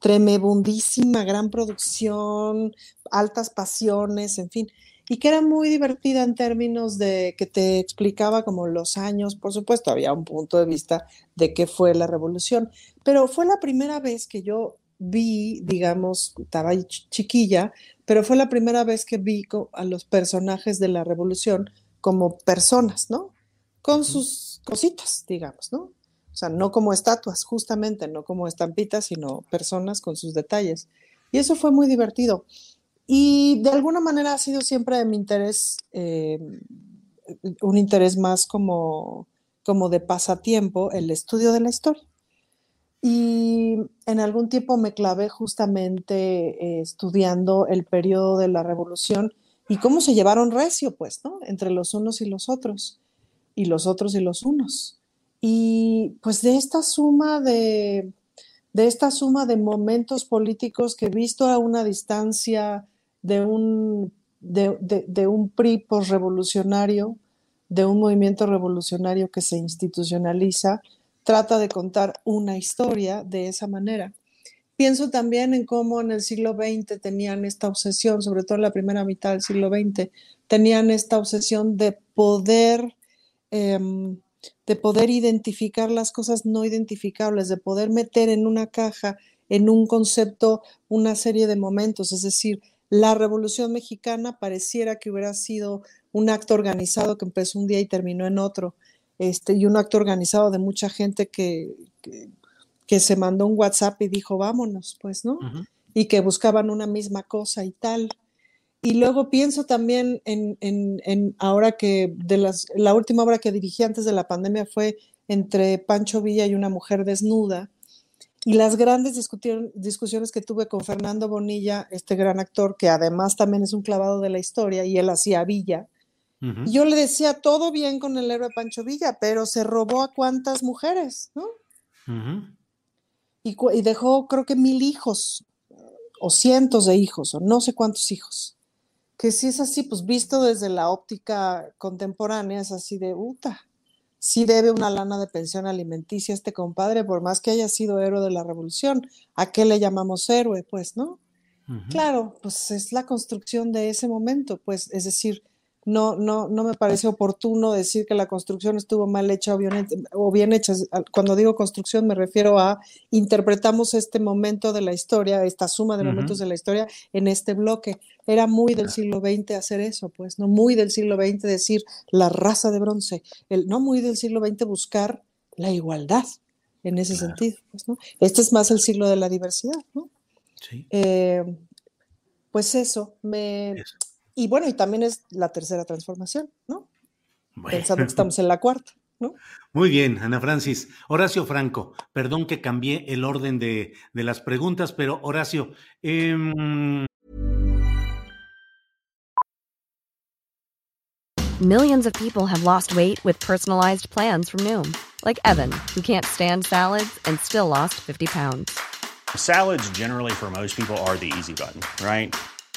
Tremebundísima, gran producción, altas pasiones, en fin, y que era muy divertida en términos de que te explicaba como los años, por supuesto, había un punto de vista de qué fue la revolución, pero fue la primera vez que yo vi, digamos, estaba chiquilla, pero fue la primera vez que vi a los personajes de la revolución como personas, ¿no? Con sus cositas, digamos, ¿no? Sea, no como estatuas, justamente, no como estampitas, sino personas con sus detalles. Y eso fue muy divertido. Y de alguna manera ha sido siempre mi interés, eh, un interés más como, como de pasatiempo, el estudio de la historia. Y en algún tiempo me clavé justamente eh, estudiando el periodo de la revolución y cómo se llevaron recio, pues, ¿no? Entre los unos y los otros, y los otros y los unos. Y pues de esta suma de, de esta suma de momentos políticos que visto a una distancia de un, de, de, de un PRI posrevolucionario, de un movimiento revolucionario que se institucionaliza, trata de contar una historia de esa manera. Pienso también en cómo en el siglo XX tenían esta obsesión, sobre todo en la primera mitad del siglo XX, tenían esta obsesión de poder, eh, de poder identificar las cosas no identificables, de poder meter en una caja, en un concepto, una serie de momentos. Es decir, la Revolución Mexicana pareciera que hubiera sido un acto organizado que empezó un día y terminó en otro, este, y un acto organizado de mucha gente que, que, que se mandó un WhatsApp y dijo, vámonos, pues, ¿no? Y que buscaban una misma cosa y tal. Y luego pienso también en, en, en ahora que de las, la última obra que dirigí antes de la pandemia fue entre Pancho Villa y una mujer desnuda. Y las grandes discusiones que tuve con Fernando Bonilla, este gran actor, que además también es un clavado de la historia, y él hacía Villa. Yo le decía, todo bien con el héroe Pancho Villa, pero se robó a cuántas mujeres, ¿no? Y, y dejó, creo que mil hijos, o cientos de hijos, o no sé cuántos hijos. Que si es así, pues visto desde la óptica contemporánea, es así de, puta, sí debe una lana de pensión alimenticia este compadre, por más que haya sido héroe de la revolución. ¿A qué le llamamos héroe? Pues, ¿no? Claro, pues es la construcción de ese momento, pues, es decir, no, no, no me parece oportuno decir que la construcción estuvo mal hecha o bien, o bien hecha. Cuando digo construcción me refiero a interpretamos este momento de la historia, esta suma de momentos de la historia en este bloque. Era muy del siglo XX hacer eso, pues, no muy del siglo XX decir la raza de bronce, el, no muy del siglo XX buscar la igualdad, en ese sentido. Pues, ¿no? Este es más el siglo de la diversidad, ¿no? Sí. Eh, pues eso, me... Eso. Y bueno, y también es la tercera transformación, ¿no? Bueno. Pensando que estamos en la cuarta, ¿no? Muy bien, Ana Francis. Horacio Franco, perdón que cambié el orden de, de las preguntas, pero Horacio, em, Millions of people have lost weight with personalized plans from Noom, like Evan, who can't stand salads and still lost 50 pounds. Salads, generally, for most people, are the easy button, right?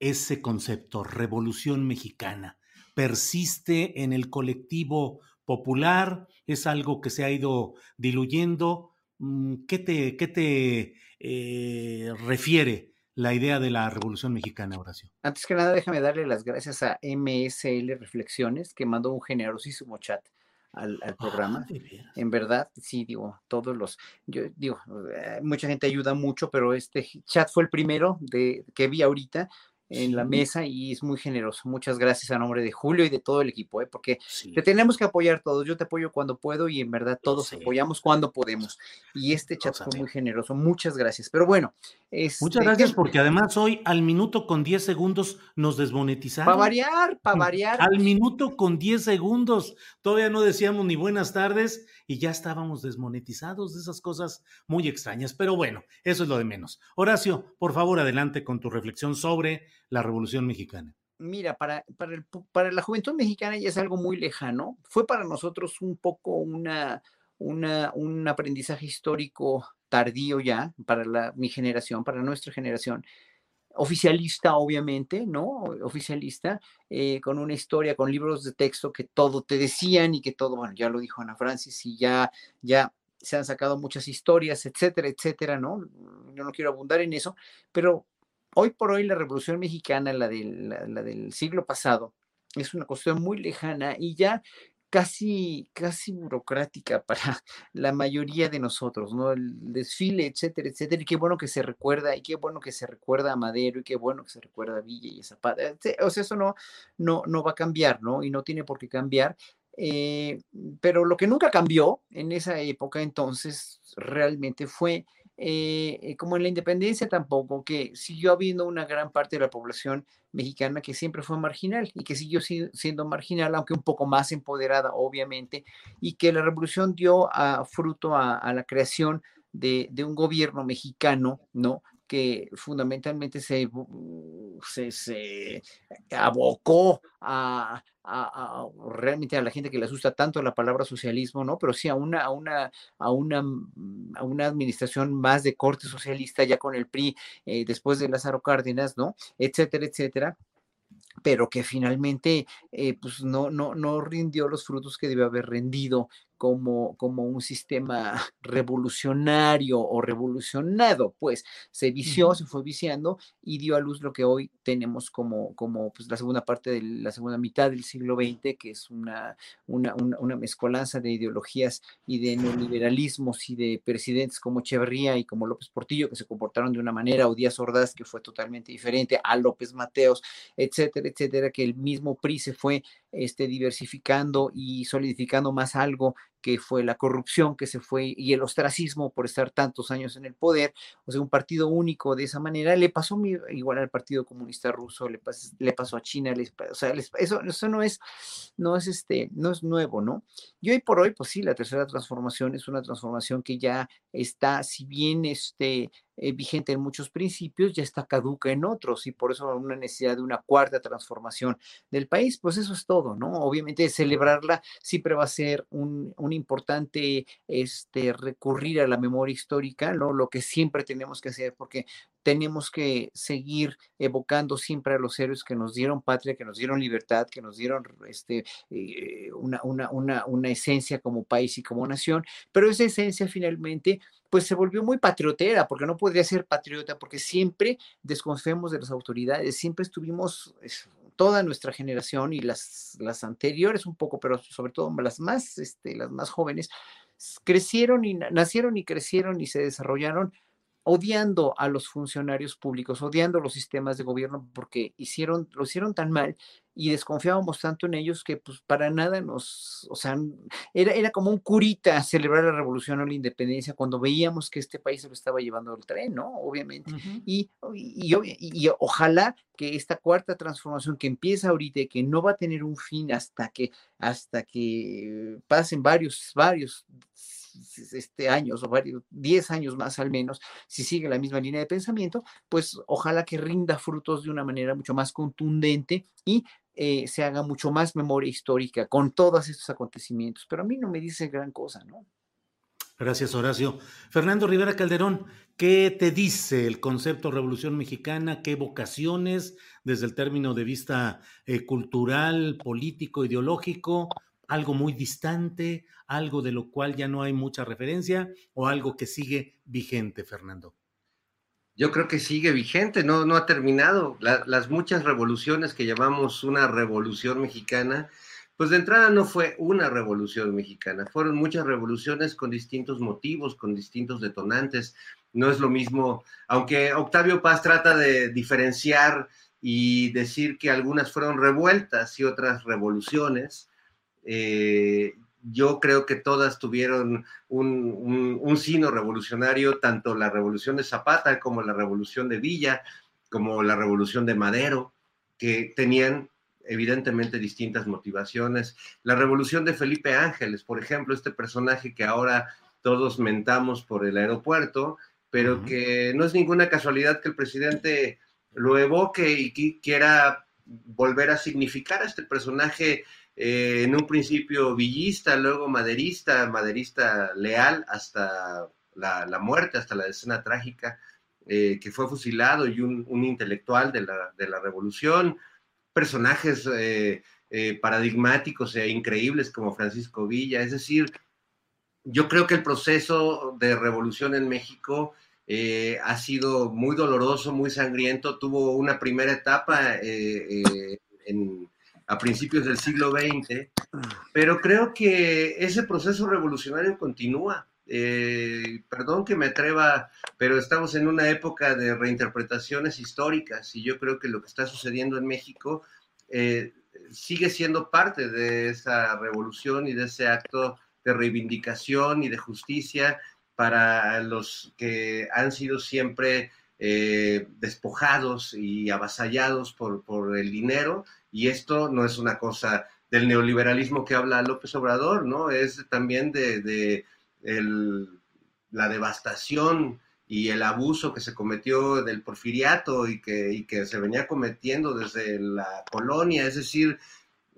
ese concepto, revolución mexicana? ¿Persiste en el colectivo popular? ¿Es algo que se ha ido diluyendo? Mm, ¿Qué te, qué te eh, refiere la idea de la revolución mexicana, Horacio? Antes que nada, déjame darle las gracias a MSL Reflexiones, que mandó un generosísimo chat al, al programa. Ah. En verdad, sí, digo, todos los, yo digo, eh, mucha gente ayuda mucho, pero este chat fue el primero de, que vi ahorita en la mesa y es muy generoso. Muchas gracias a nombre de Julio y de todo el equipo, ¿eh? porque Sí, te tenemos que apoyar todos. Yo te apoyo cuando puedo y en verdad todos apoyamos cuando podemos. Y este chat fue muy generoso. Muchas gracias. Pero bueno, Muchas este, gracias ¿qué- porque además hoy al minuto con 10 segundos nos desmonetizaron. Para variar, para variar. Al minuto con 10 segundos. Todavía no decíamos ni buenas tardes y ya estábamos desmonetizados de esas cosas muy extrañas. Pero bueno, eso es lo de menos. Horacio, por favor, adelante con tu reflexión sobre la Revolución Mexicana. Mira, para, para, para la juventud mexicana ya es algo muy lejano. Fue para nosotros un poco una, una, un aprendizaje histórico tardío ya, para la, mi generación, para nuestra generación. Oficialista, obviamente, ¿no? Oficialista, eh, con una historia, con libros de texto que todo te decían y que todo, bueno, ya lo dijo Ana Francis y ya, ya se han sacado muchas historias, etcétera, etcétera, ¿no? Yo no quiero abundar en eso, pero hoy por hoy la Revolución Mexicana, la del, siglo pasado, es una cuestión muy lejana y ya casi, casi burocrática para la mayoría de nosotros, ¿no? El desfile, etcétera, etcétera. Y qué bueno que se recuerda, y qué bueno que se recuerda a Madero, y qué bueno que se recuerda a Villa y Zapata. O sea, eso no, no, no va a cambiar, ¿no? Y no tiene por qué cambiar. Eh, pero lo que nunca cambió en esa época entonces realmente fue eh, eh, como en la independencia tampoco, que siguió habiendo una gran parte de la población mexicana que siempre fue marginal y que siguió si- siendo marginal, aunque un poco más empoderada, obviamente, y que la revolución dio a, fruto a, la creación de un gobierno mexicano, ¿no? Que fundamentalmente se, se, se abocó a, a- a- realmente a la gente que le asusta tanto la palabra socialismo, ¿no? Pero sí a una, a una, a una, mm, a una administración más de corte socialista ya con el PRI eh, después de Lázaro Cárdenas, ¿no? Etcétera, etcétera pero que finalmente eh, pues no, no, no rindió los frutos que debió haber rendido como, como un sistema revolucionario o revolucionado, pues se vició, se fue viciando y dio a luz lo que hoy tenemos como, como pues, la segunda parte de la segunda mitad del siglo XX, que es una, una, una, una mezcolanza de ideologías y de neoliberalismos y de presidentes como Echeverría y como López Portillo, que se comportaron de una manera, o Díaz Ordaz, que fue totalmente diferente, a López Mateos, etcétera, etcétera, que el mismo PRI se fue este, diversificando y solidificando más algo que fue la corrupción que se fue y el ostracismo por estar tantos años en el poder, o sea, un partido único de esa manera, le pasó igual al Partido Comunista Ruso, le, le pasó a China, o sea, eso, eso no es, no es este, no es nuevo, ¿no? Y hoy por hoy, pues sí, la tercera transformación es una transformación que ya está, si bien este, eh, vigente en muchos principios, ya está caduca en otros y por eso una necesidad de una cuarta transformación del país, pues eso es todo, ¿no? Obviamente celebrarla siempre va a ser un, un importante este, recurrir a la memoria histórica, ¿no? Lo que siempre tenemos que hacer, porque tenemos que seguir evocando siempre a los héroes que nos dieron patria, que nos dieron libertad, que nos dieron este, eh, una, una, una, una esencia como país y como nación, pero esa esencia finalmente pues se volvió muy patriotera, porque no podría ser patriota, porque siempre desconfiamos de las autoridades, siempre estuvimos, toda nuestra generación y las, las anteriores un poco, pero sobre todo las más, este, las más jóvenes, crecieron y nacieron y crecieron y se desarrollaron odiando a los funcionarios públicos, odiando los sistemas de gobierno porque hicieron, lo hicieron tan mal y desconfiábamos tanto en ellos que pues para nada nos, o sea, era, era como un curita celebrar la revolución o la independencia cuando veíamos que este país se lo estaba llevando el tren, ¿no? Obviamente. y, y, y, ojalá que esta cuarta transformación que empieza ahorita y que no va a tener un fin hasta que, hasta que pasen varios, varios este, años o varios, 10 años más al menos, si sigue la misma línea de pensamiento, pues ojalá que rinda frutos de una manera mucho más contundente y eh, se haga mucho más memoria histórica con todos estos acontecimientos. Pero a mí no me dice gran cosa, ¿no? Gracias, Horacio. Fernando Rivera Calderón, ¿qué te dice el concepto Revolución Mexicana? ¿Qué vocaciones desde el término de vista eh, cultural, político, ideológico? Algo muy distante, algo de lo cual ya no hay mucha referencia o algo que sigue vigente, Fernando? Yo creo que sigue vigente, no, no ha terminado. las muchas revoluciones que llamamos una revolución mexicana, pues de entrada no fue una revolución mexicana, fueron muchas revoluciones con distintos motivos, con distintos detonantes. No es lo mismo, aunque Octavio Paz trata de diferenciar y decir que algunas fueron revueltas y otras revoluciones, eh, yo creo que todas tuvieron un, un, sino revolucionario, tanto la revolución de Zapata como la revolución de Villa, como la revolución de Madero, que tenían evidentemente distintas motivaciones. La revolución de Felipe Ángeles, por ejemplo, este personaje que ahora todos mentamos por el aeropuerto, pero que no es ninguna casualidad que el presidente lo evoque y quiera volver a significar a este personaje eh, en un principio villista, luego maderista, maderista leal hasta la, muerte, hasta la escena trágica, eh, que fue fusilado y un, intelectual de la, revolución, personajes eh, paradigmáticos e increíbles como Francisco Villa, es decir, yo creo que el proceso de revolución en México ha sido muy doloroso, muy sangriento, tuvo una primera etapa en a principios del siglo XX, pero creo que ese proceso revolucionario continúa. Eh, perdón que me atreva, pero estamos en una época de reinterpretaciones históricas y yo creo que lo que está sucediendo en México eh, sigue siendo parte de esa revolución y de ese acto de reivindicación y de justicia para los que han sido siempre eh, despojados y avasallados por, por el dinero y esto no es una cosa del neoliberalismo que habla López Obrador, ¿no? Es también de, la devastación y el abuso que se cometió del porfiriato y que, se venía cometiendo desde la colonia. Es decir,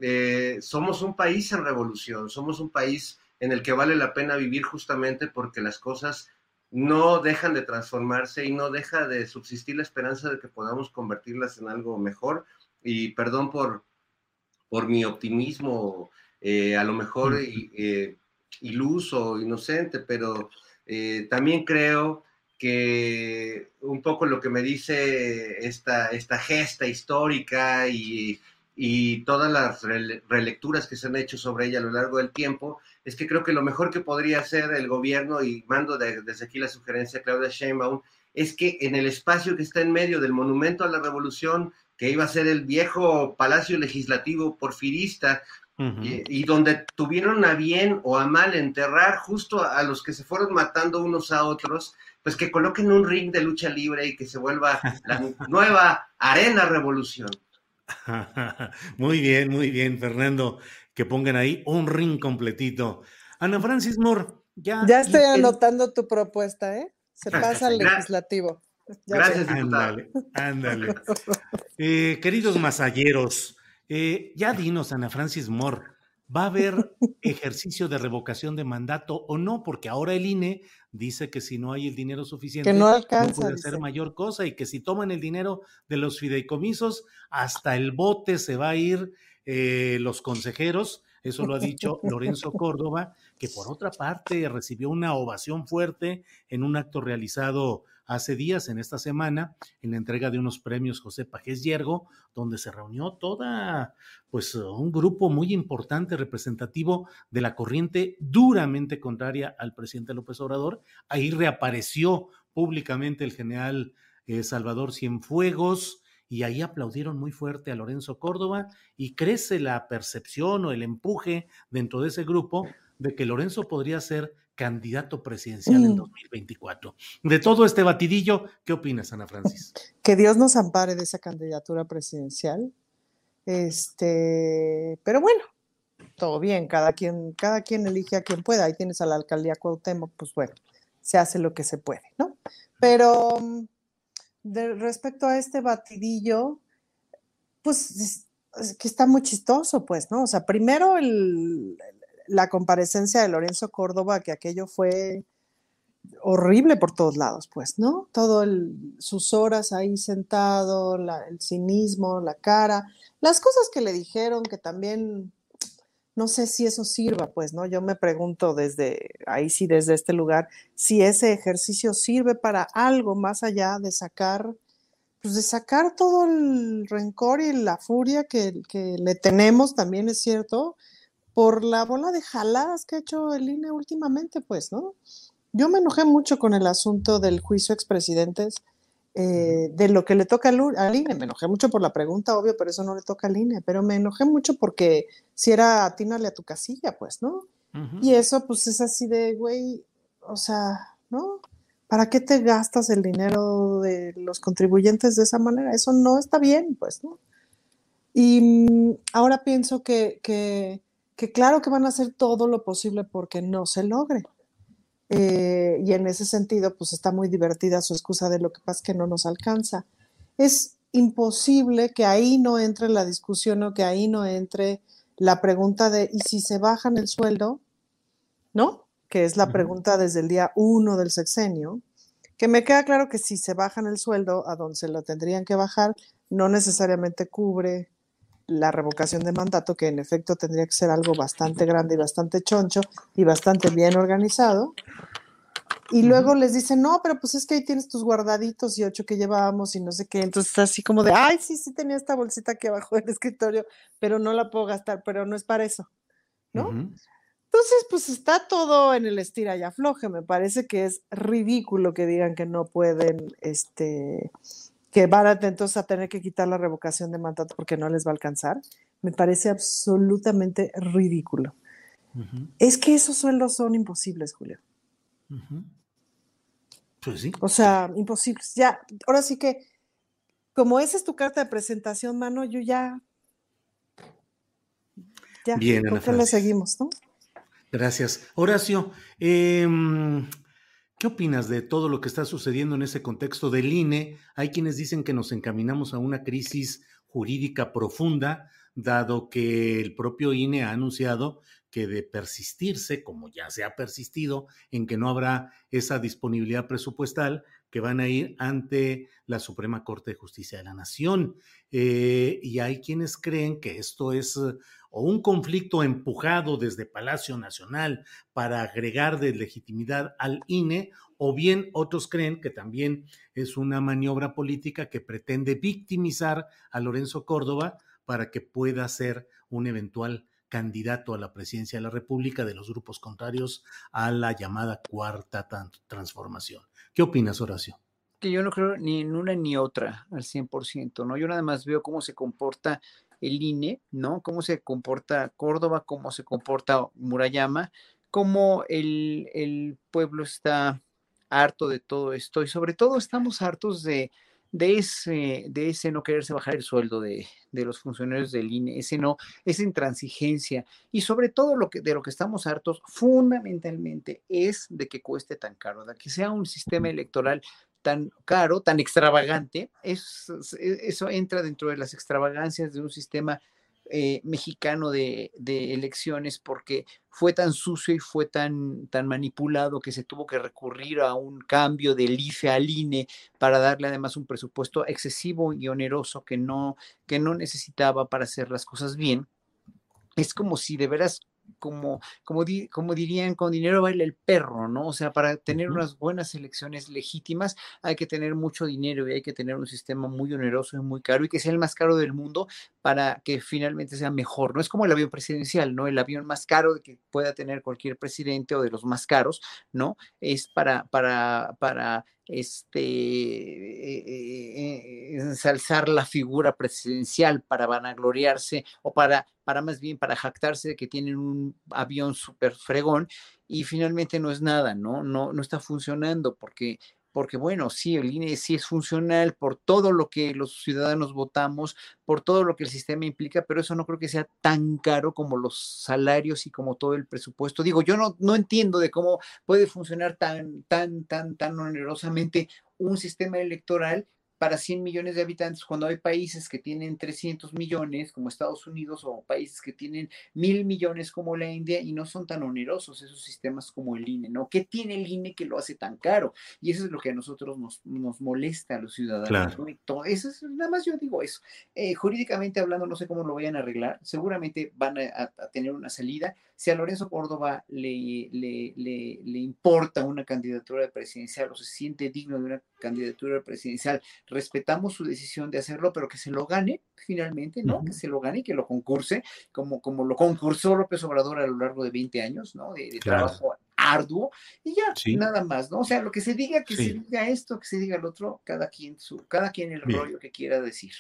eh, somos un país en revolución, somos un país en el que vale la pena vivir justamente porque las cosas no dejan de transformarse y no deja de subsistir la esperanza de que podamos convertirlas en algo mejor y perdón por, por mi optimismo, eh, a lo mejor eh, iluso, inocente, pero eh, también creo que un poco lo que me dice esta, esta gesta histórica y, y todas las relecturas que se han hecho sobre ella a lo largo del tiempo, es que creo que lo mejor que podría hacer el gobierno, y mando desde aquí la sugerencia a Claudia Sheinbaum, es que en el espacio que está en medio del monumento a la revolución que iba a ser el viejo Palacio Legislativo porfirista, y, donde tuvieron a bien o a mal enterrar justo a, los que se fueron matando unos a otros, pues que coloquen un ring de lucha libre y que se vuelva la nueva arena revolución. Muy bien, muy bien, Fernando, que pongan ahí un ring completito. Ana Francis Moore, ya. Ya estoy anotando tu propuesta, ¿eh? Se pasa al legislativo. Gracias, Ándale, ándale. Eh, queridos masalleros, eh, ya dinos, Ana Francis Moore, ¿va a haber ejercicio de revocación de mandato o no? Porque ahora el INE dice que si no hay el dinero suficiente, Que no alcanza, puede dice. hacer mayor cosa y que si toman el dinero de los fideicomisos, hasta el bote se va a ir eh, los consejeros. Eso lo ha dicho Lorenzo Córdoba, que por otra parte recibió una ovación fuerte en un acto realizado hace días, en esta semana, en la entrega de unos premios José Pajés Yergo, donde se reunió toda, pues, un grupo muy importante, representativo de la corriente duramente contraria al presidente López Obrador. Ahí reapareció públicamente el general eh, Salvador Cienfuegos, y ahí aplaudieron muy fuerte a Lorenzo Córdoba y crece la percepción o el empuje dentro de ese grupo de que Lorenzo podría ser candidato presidencial en Mm. 2024. De todo este batidillo, ¿qué opinas, Ana Francis? Que Dios nos ampare de esa candidatura presidencial. Este, pero bueno, todo bien, cada quien, cada quien elige a quien pueda. Ahí tienes a la alcaldía Cuauhtémoc, pues bueno, se hace lo que se puede, ¿no? Pero mm, de, respecto a este batidillo, pues es, es que está muy chistoso, pues, ¿no? O sea, primero el, la comparecencia de Lorenzo Córdoba, que aquello fue horrible por todos lados, pues, ¿no? Todo el, sus horas ahí sentado, el cinismo, la cara, las cosas que le dijeron que también no sé si eso sirva, pues, ¿no? Yo me pregunto desde ahí sí, desde este lugar, si ese ejercicio sirve para algo más allá de sacar, pues de sacar todo el rencor y la furia que, que le tenemos, también es cierto, por la bola de jaladas que ha hecho el INE últimamente, pues, ¿no? Yo me enojé mucho con el asunto del juicio expresidentes, eh, de lo que le toca al, al INE. Me enojé mucho por la pregunta, obvio, pero eso no le toca al INE. Pero me enojé mucho porque si era atínale a tu casilla, pues, ¿no? Y eso, pues, es así de, güey, o sea, ¿no? ¿Para qué te gastas el dinero de los contribuyentes de esa manera? Eso no está bien, pues, ¿no? Y mm, ahora pienso que, que, que claro que van a hacer todo lo posible porque no se logre. Eh, y en ese sentido, pues está muy divertida su excusa de lo que pasa es que no nos alcanza. Es imposible que ahí no entre la discusión o que ahí no entre la pregunta de, ¿y si se bajan el sueldo? ¿No? Que es la pregunta desde el día uno del sexenio. Que me queda claro que si se bajan el sueldo a donde se lo tendrían que bajar, no necesariamente cubre la revocación de mandato, que en efecto tendría que ser algo bastante grande y bastante choncho y bastante bien organizado. Y luego les dicen, no, pero pues es que ahí tienes tus guardaditos y ocho que llevábamos y no sé qué. Entonces así como de, ay, sí, sí tenía esta bolsita aquí abajo del escritorio, pero no la puedo gastar, pero no es para eso. ¿no? Entonces, pues está todo en el estira y afloje. Me parece que es ridículo que digan que no pueden, este, que van a, entonces a tener que quitar la revocación de mandato porque no les va a alcanzar. Me parece absolutamente ridículo. Es que esos sueldos son imposibles, Julio. Pues sí. O sea, imposibles. Ya, ahora sí que, como esa es tu carta de presentación, mano, yo ya. Ya, Bien, ¿por qué le seguimos, no? Gracias. Horacio, em, ¿qué opinas de todo lo que está sucediendo en ese contexto del INE? Hay quienes dicen que nos encaminamos a una crisis jurídica profunda, dado que el propio INE ha anunciado que de persistirse, como ya se ha persistido, en que no habrá esa disponibilidad presupuestal, que van a ir ante la Suprema Corte de Justicia de la Nación. Eh, y hay quienes creen que esto es o un conflicto empujado desde Palacio Nacional para agregar de legitimidad al INE, o bien otros creen que también es una maniobra política que pretende victimizar a Lorenzo Córdoba para que pueda ser un eventual candidato a la presidencia de la República de los grupos contrarios a la llamada cuarta transformación. ¿Qué opinas, Horacio? que yo no creo ni en una ni otra al 100%, ¿no? Yo nada más veo cómo se comporta el INE, ¿no? Cómo se comporta Córdoba, cómo se comporta Murayama, cómo el, el pueblo está harto de todo esto y sobre todo estamos hartos de, de ese, de ese no quererse bajar el sueldo de, los funcionarios del INE, ese no, esa intransigencia. Y sobre todo lo que, de lo que estamos hartos fundamentalmente es de que cueste tan caro, de que sea un sistema electoral tan caro, tan extravagante, eso entra dentro de las extravagancias de un sistema eh, mexicano de, elecciones porque fue tan sucio y fue tan, tan manipulado que se tuvo que recurrir a un cambio del IFE al INE para darle además un presupuesto excesivo y oneroso que no, que no necesitaba para hacer las cosas bien. Es como si de veras como, como, como dirían, con dinero baila el perro, ¿no? O sea, para tener unas buenas elecciones legítimas hay que tener mucho dinero y hay que tener un sistema muy oneroso y muy caro y que sea el más caro del mundo para que finalmente sea mejor. No es como el avión presidencial, ¿no? El avión más caro que pueda tener cualquier presidente o de los más caros, ¿no? Es para, para, para este, eh, eh, eh, ensalzar la figura presidencial para vanagloriarse o para, para más bien para jactarse de que tienen un avión súper fregón y finalmente no es nada, ¿no? No, no está funcionando porque porque bueno, sí, el INE sí es funcional por todo lo que los ciudadanos votamos, por todo lo que el sistema implica, pero eso no creo que sea tan caro como los salarios y como todo el presupuesto. Digo, yo no, no entiendo de cómo puede funcionar tan, tan, tan, tan onerosamente un sistema electoral para 100 millones de habitantes, cuando hay países que tienen 300 millones, como Estados Unidos, o países que tienen mil millones como la India, y no son tan onerosos esos sistemas como el INE, ¿no? ¿Qué tiene el INE que lo hace tan caro? Y eso es lo que a nosotros nos, nos molesta a los ciudadanos. Eso es, nada más yo digo eso. Eh, jurídicamente hablando, no sé cómo lo vayan a arreglar, seguramente van a, tener una salida. Si a Lorenzo Córdoba le, le, le, le importa una candidatura presidencial o se siente digno de una candidatura presidencial, respetamos su decisión de hacerlo, pero que se lo gane finalmente, ¿no? Que se lo gane y que lo concurse, como, como lo concursó López Obrador a lo largo de 20 años, ¿no? De, trabajo arduo y ya, nada más, ¿no? O sea, lo que se diga, que se diga esto, que se diga el otro, cada quien su, cada quien el rollo que quiera decir.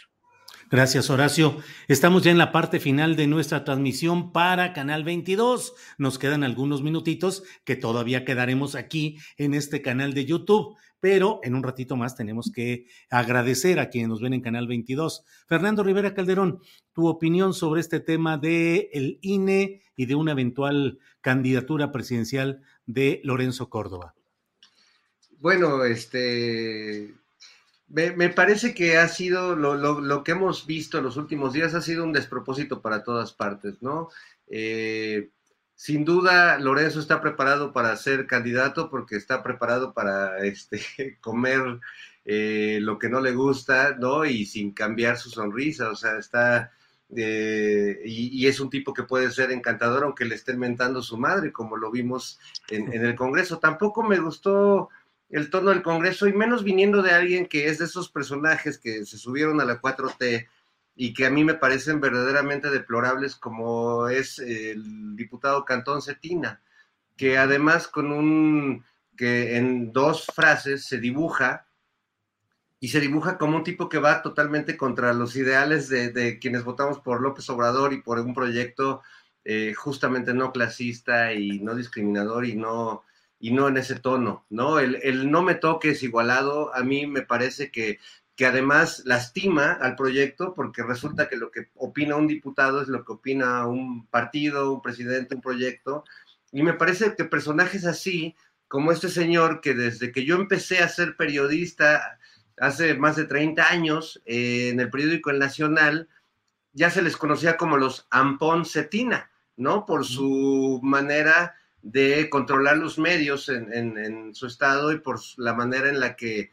Gracias, Horacio. Estamos ya en la parte final de nuestra transmisión para Canal 22. Nos quedan algunos minutitos que todavía quedaremos aquí en este canal de YouTube pero en un ratito más tenemos que agradecer a quienes nos ven en Canal 22. Fernando Rivera Calderón, tu opinión sobre este tema de INE y de una eventual candidatura presidencial de Lorenzo Córdoba. Bueno, este, me, parece que ha sido lo, lo, que hemos visto en los últimos días ha sido un despropósito para todas partes, ¿no? Eh, sin duda, Lorenzo está preparado para ser candidato porque está preparado para este, comer eh, lo que no le gusta, ¿no? Y sin cambiar su sonrisa, o sea, está... Eh, y, es un tipo que puede ser encantador aunque le estén mentando su madre, como lo vimos en, en el Congreso. Tampoco me gustó el tono del Congreso y menos viniendo de alguien que es de esos personajes que se subieron a la 4T y que a mí me parecen verdaderamente deplorables, como es el diputado Cantón Cetina, que además con un, que en dos frases se dibuja, y se dibuja como un tipo que va totalmente contra los ideales de, quienes votamos por López Obrador y por un proyecto eh, justamente no clasista y no discriminador y no, y no en ese tono, ¿no? El, el, no me toques igualado, a mí me parece que que además lastima al proyecto porque resulta que lo que opina un diputado es lo que opina un partido, un presidente, un proyecto. Y me parece que personajes así, como este señor que desde que yo empecé a ser periodista hace más de 30 años eh, en el periódico El Nacional, ya se les conocía como los Ampón Cetina, ¿no? Por su manera de controlar los medios en, su estado y por la manera en la que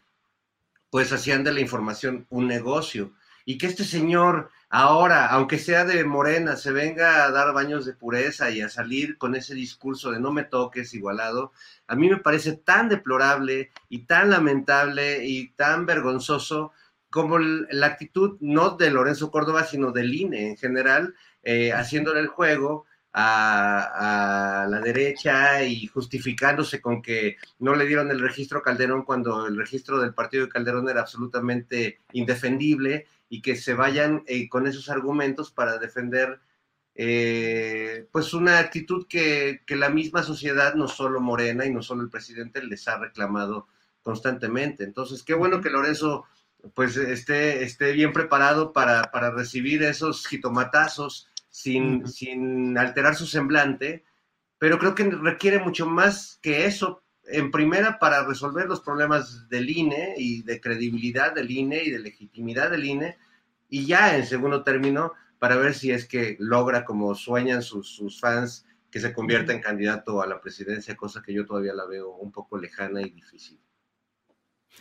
pues hacían de la información un negocio. Y que este señor ahora, aunque sea de Morena, se venga a dar baños de pureza y a salir con ese discurso de no me toques igualado, a mí me parece tan deplorable y tan lamentable y tan vergonzoso como la actitud no de Lorenzo Córdoba, sino del INE en general, eh, haciéndole el juego a, la derecha y justificándose con que no le dieron el registro a Calderón cuando el registro del partido de Calderón era absolutamente indefendible y que se vayan eh, con esos argumentos para defender eh, pues una actitud que, que, la misma sociedad, no solo Morena y no solo el presidente, les ha reclamado constantemente. Entonces, qué bueno que Lorenzo pues esté, esté bien preparado para, para recibir esos jitomatazos sin, sin alterar su semblante, pero creo que requiere mucho más que eso, en primera, para resolver los problemas del INE y de credibilidad del INE y de legitimidad del INE, y ya en segundo término, para ver si es que logra, como sueñan sus, sus fans, que se convierta en candidato a la presidencia, cosa que yo todavía la veo un poco lejana y difícil.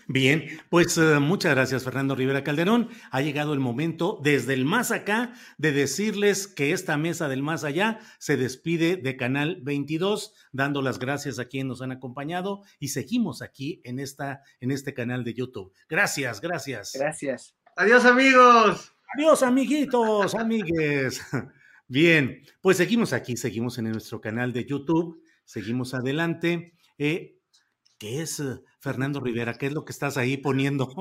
Bien, pues uh, muchas gracias Fernando Rivera Calderón. Ha llegado el momento desde el más acá de decirles que esta mesa del más allá se despide de Canal 22, dando las gracias a quienes nos han acompañado y seguimos aquí en, esta, en este canal de YouTube. Gracias, gracias. Gracias. Adiós amigos. Adiós amiguitos, amigues. Bien, pues seguimos aquí, seguimos en nuestro canal de YouTube, seguimos adelante. Eh, ¿Qué es Fernando Rivera? ¿Qué es lo que estás ahí poniendo?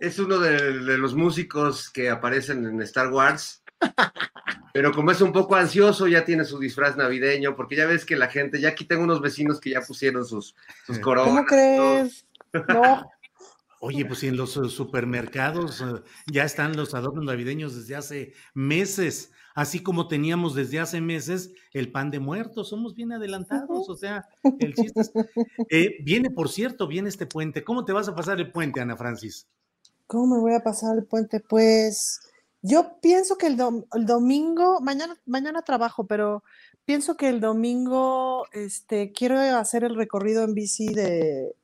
Es uno de, los músicos que aparecen en Star Wars. Pero como es un poco ansioso, ya tiene su disfraz navideño, porque ya ves que la gente, ya aquí tengo unos vecinos que ya pusieron sus, sus coronas. ¿Cómo crees? No. Oye, pues en los supermercados eh, ya están los adornos navideños desde hace meses así como teníamos desde hace meses el pan de muertos, somos bien adelantados, o sea, el chiste es... Eh, viene, por cierto, viene este puente, ¿cómo te vas a pasar el puente, Ana Francis? ¿Cómo me voy a pasar el puente? Pues yo pienso que el, domingo, mañana, mañana trabajo, pero pienso que el domingo este, quiero hacer el recorrido en bici de,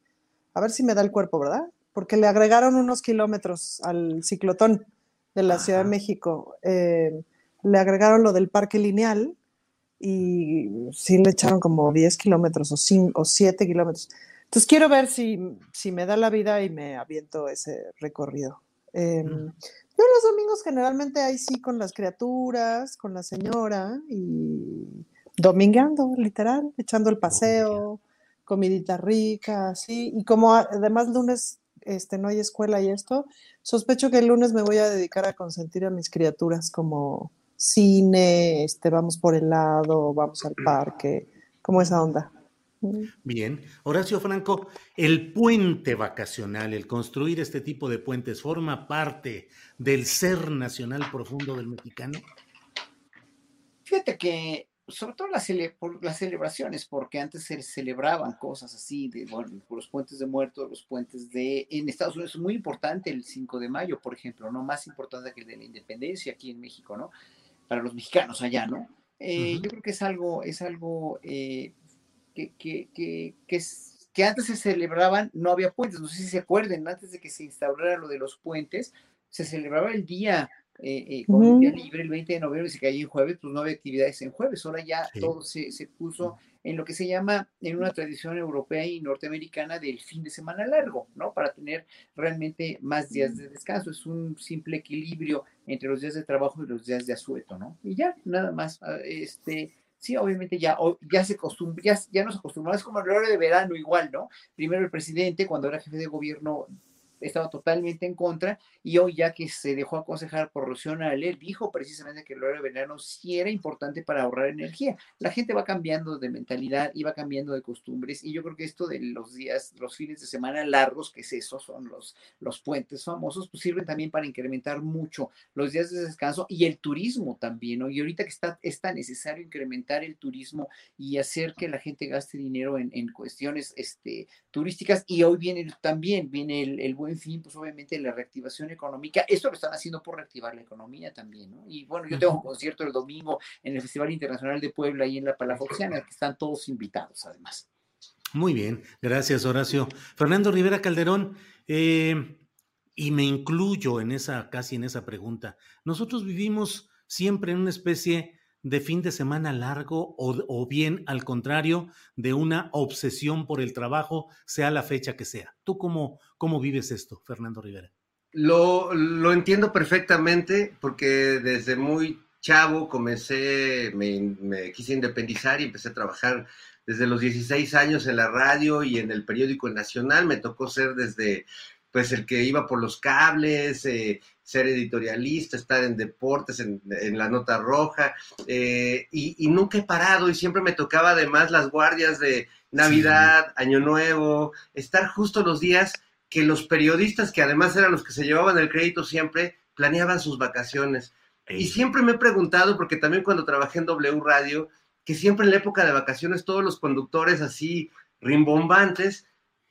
a ver si me da el cuerpo, ¿verdad? Porque le agregaron unos kilómetros al ciclotón de la Ciudad de México. Eh, le agregaron lo del parque lineal y sí le echaron como 10 kilómetros o, 5, o 7 kilómetros. Entonces quiero ver si, si, me da la vida y me aviento ese recorrido. Em, yo los domingos generalmente ahí sí con las criaturas, con la señora y domingueando, literal, echando el paseo, comidita rica, sí. Y como además lunes este, no hay escuela y esto, sospecho que el lunes me voy a dedicar a consentir a mis criaturas como cine, este, vamos por el lado, vamos al parque, como esa onda. Bien, Horacio Franco, el puente vacacional, el construir este tipo de puentes, ¿forma parte del ser nacional profundo del mexicano? Fíjate que, sobre todo las, por las celebraciones, porque antes se celebraban cosas así, de, bueno, los puentes de muertos, los puentes de, en Estados Unidos es muy importante el 5 de mayo, por ejemplo, ¿no? Más importante que el de la independencia aquí en México, ¿no? Para los mexicanos allá, ¿no? Eh, yo creo que es algo, es algo eh, que, que, que, que, antes se celebraban, no había puentes, no sé si se acuerden, antes de que se instaurara lo de los puentes, se celebraba el día eh, con un día libre el 20 de noviembre, se caía en jueves, pues no había actividades en jueves, ahora ya todo se, se, puso en lo que se llama, en una tradición europea y norteamericana, del fin de semana largo, ¿no? Para tener realmente más días de descanso. Es un simple equilibrio entre los días de trabajo y los días de asueto, ¿no? Y ya, nada más. Ah, este, sí, obviamente ya, ya se acostumbra, ya, ya nos acostumbramos, es como el horario de verano igual, ¿no? Primero el presidente, cuando era jefe de gobierno, estaba totalmente en contra y hoy ya que se dejó aconsejar por Rocío él dijo precisamente que el horario de verano sí era importante para ahorrar energía. La gente va cambiando de mentalidad y va cambiando de costumbres y yo creo que esto de los días, los fines de semana largos, que es eso, son los, los puentes famosos, pues sirven también para incrementar mucho los días de descanso y el turismo también, ¿no? Y ahorita que está, es tan necesario incrementar el turismo y hacer que la gente gaste dinero en, en cuestiones este, turísticas y hoy viene también, viene el, el en fin, pues obviamente la reactivación económica. Esto lo están haciendo por reactivar la economía también, ¿no? Y bueno, yo tengo un concierto el domingo en el Festival Internacional de Puebla y en la Palafoxiana, que están todos invitados además. Muy bien, gracias Horacio. Fernando Rivera Calderón, eh, y me incluyo en esa, casi en esa pregunta. Nosotros vivimos siempre en una especie de fin de semana largo o, bien al contrario de una obsesión por el trabajo, sea la fecha que sea. ¿Tú cómo, cómo vives esto, Fernando Rivera? Lo, lo entiendo perfectamente porque desde muy chavo comencé, me, me, quise independizar y empecé a trabajar desde los 16 años en la radio y en el periódico Nacional. Me tocó ser desde pues el que iba por los cables, eh, ser editorialista, estar en deportes, en, la nota roja, eh, y, nunca he parado y siempre me tocaba además las guardias de Navidad, Año Nuevo, estar justo los días que los periodistas, que además eran los que se llevaban el crédito siempre, planeaban sus vacaciones. Y siempre me he preguntado, porque también cuando trabajé en W Radio, que siempre en la época de vacaciones todos los conductores así rimbombantes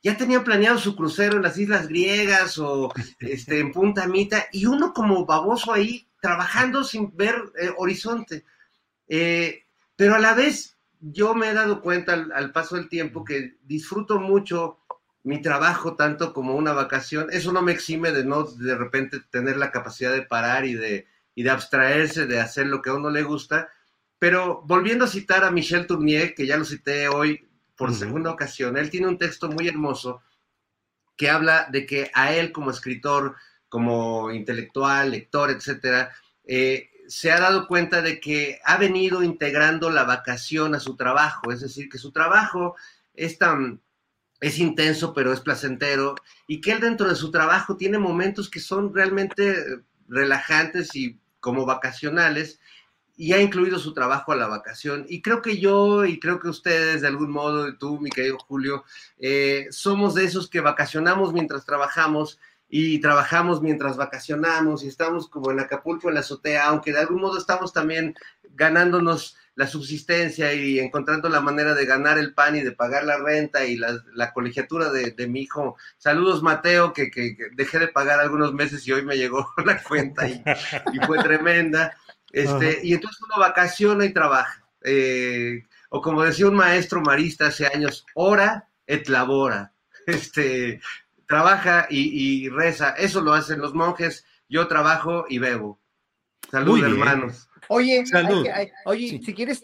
ya tenían planeado su crucero en las islas griegas o este, en Punta Mita, y uno como baboso ahí trabajando sin ver eh, horizonte. Eh, pero a la vez yo me he dado cuenta al, paso del tiempo que disfruto mucho mi trabajo tanto como una vacación. Eso no me exime de no de repente tener la capacidad de parar y de, y de abstraerse, de hacer lo que a uno le gusta. Pero volviendo a citar a Michel Tournier, que ya lo cité hoy por segunda ocasión, él tiene un texto muy hermoso que habla de que a él como escritor, como intelectual, lector, etcétera, eh, se ha dado cuenta de que ha venido integrando la vacación a su trabajo, es decir, que su trabajo es tan es intenso, pero es placentero, y que él dentro de su trabajo tiene momentos que son realmente relajantes y como vacacionales, y ha incluido su trabajo a la vacación. Y creo que yo, y creo que ustedes, de algún modo, tú, mi querido Julio, eh, somos de esos que vacacionamos mientras trabajamos y trabajamos mientras vacacionamos y estamos como en Acapulco, en la azotea, aunque de algún modo estamos también ganándonos la subsistencia y encontrando la manera de ganar el pan y de pagar la renta y la, colegiatura de, mi hijo. Saludos, Mateo, que, dejé de pagar algunos meses y hoy me llegó la cuenta y, fue tremenda. Este, y entonces uno vacaciona y trabaja. Eh, o como decía un maestro marista hace años, ora et labora. Este, trabaja y, reza. Eso lo hacen los monjes. Yo trabajo y bebo. Salud, hermanos. Oye, oye, si quieres,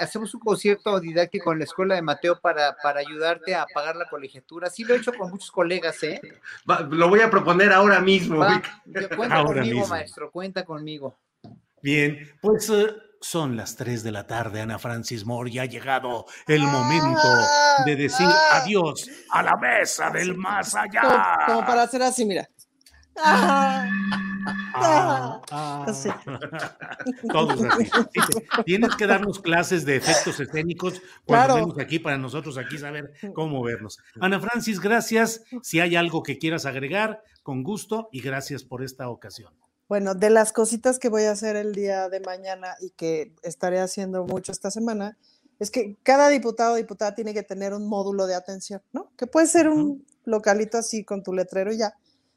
hacemos un concierto didáctico en la escuela de Mateo para, para ayudarte a pagar la colegiatura. Sí, lo he hecho con muchos colegas, ¿eh? lo voy a proponer ahora mismo. cuenta conmigo, maestro, cuenta conmigo. Bien, pues eh, son las 3 de la tarde, Ana Francis Moore, y ha llegado el momento de decir ah. adiós a la mesa del más allá. Como, para hacer así, mira. Ah, ah, Todos así. Tienes que darnos clases de efectos escénicos cuando claro. aquí para nosotros aquí saber cómo vernos. Ana Francis, gracias. Si hay algo que quieras agregar, con gusto y gracias por esta ocasión. Bueno, de las cositas que voy a hacer el día de mañana y que estaré haciendo mucho esta semana, es que cada diputado o diputada tiene que tener un módulo de atención, ¿no? Que puede ser un localito así con tu letrero y ya.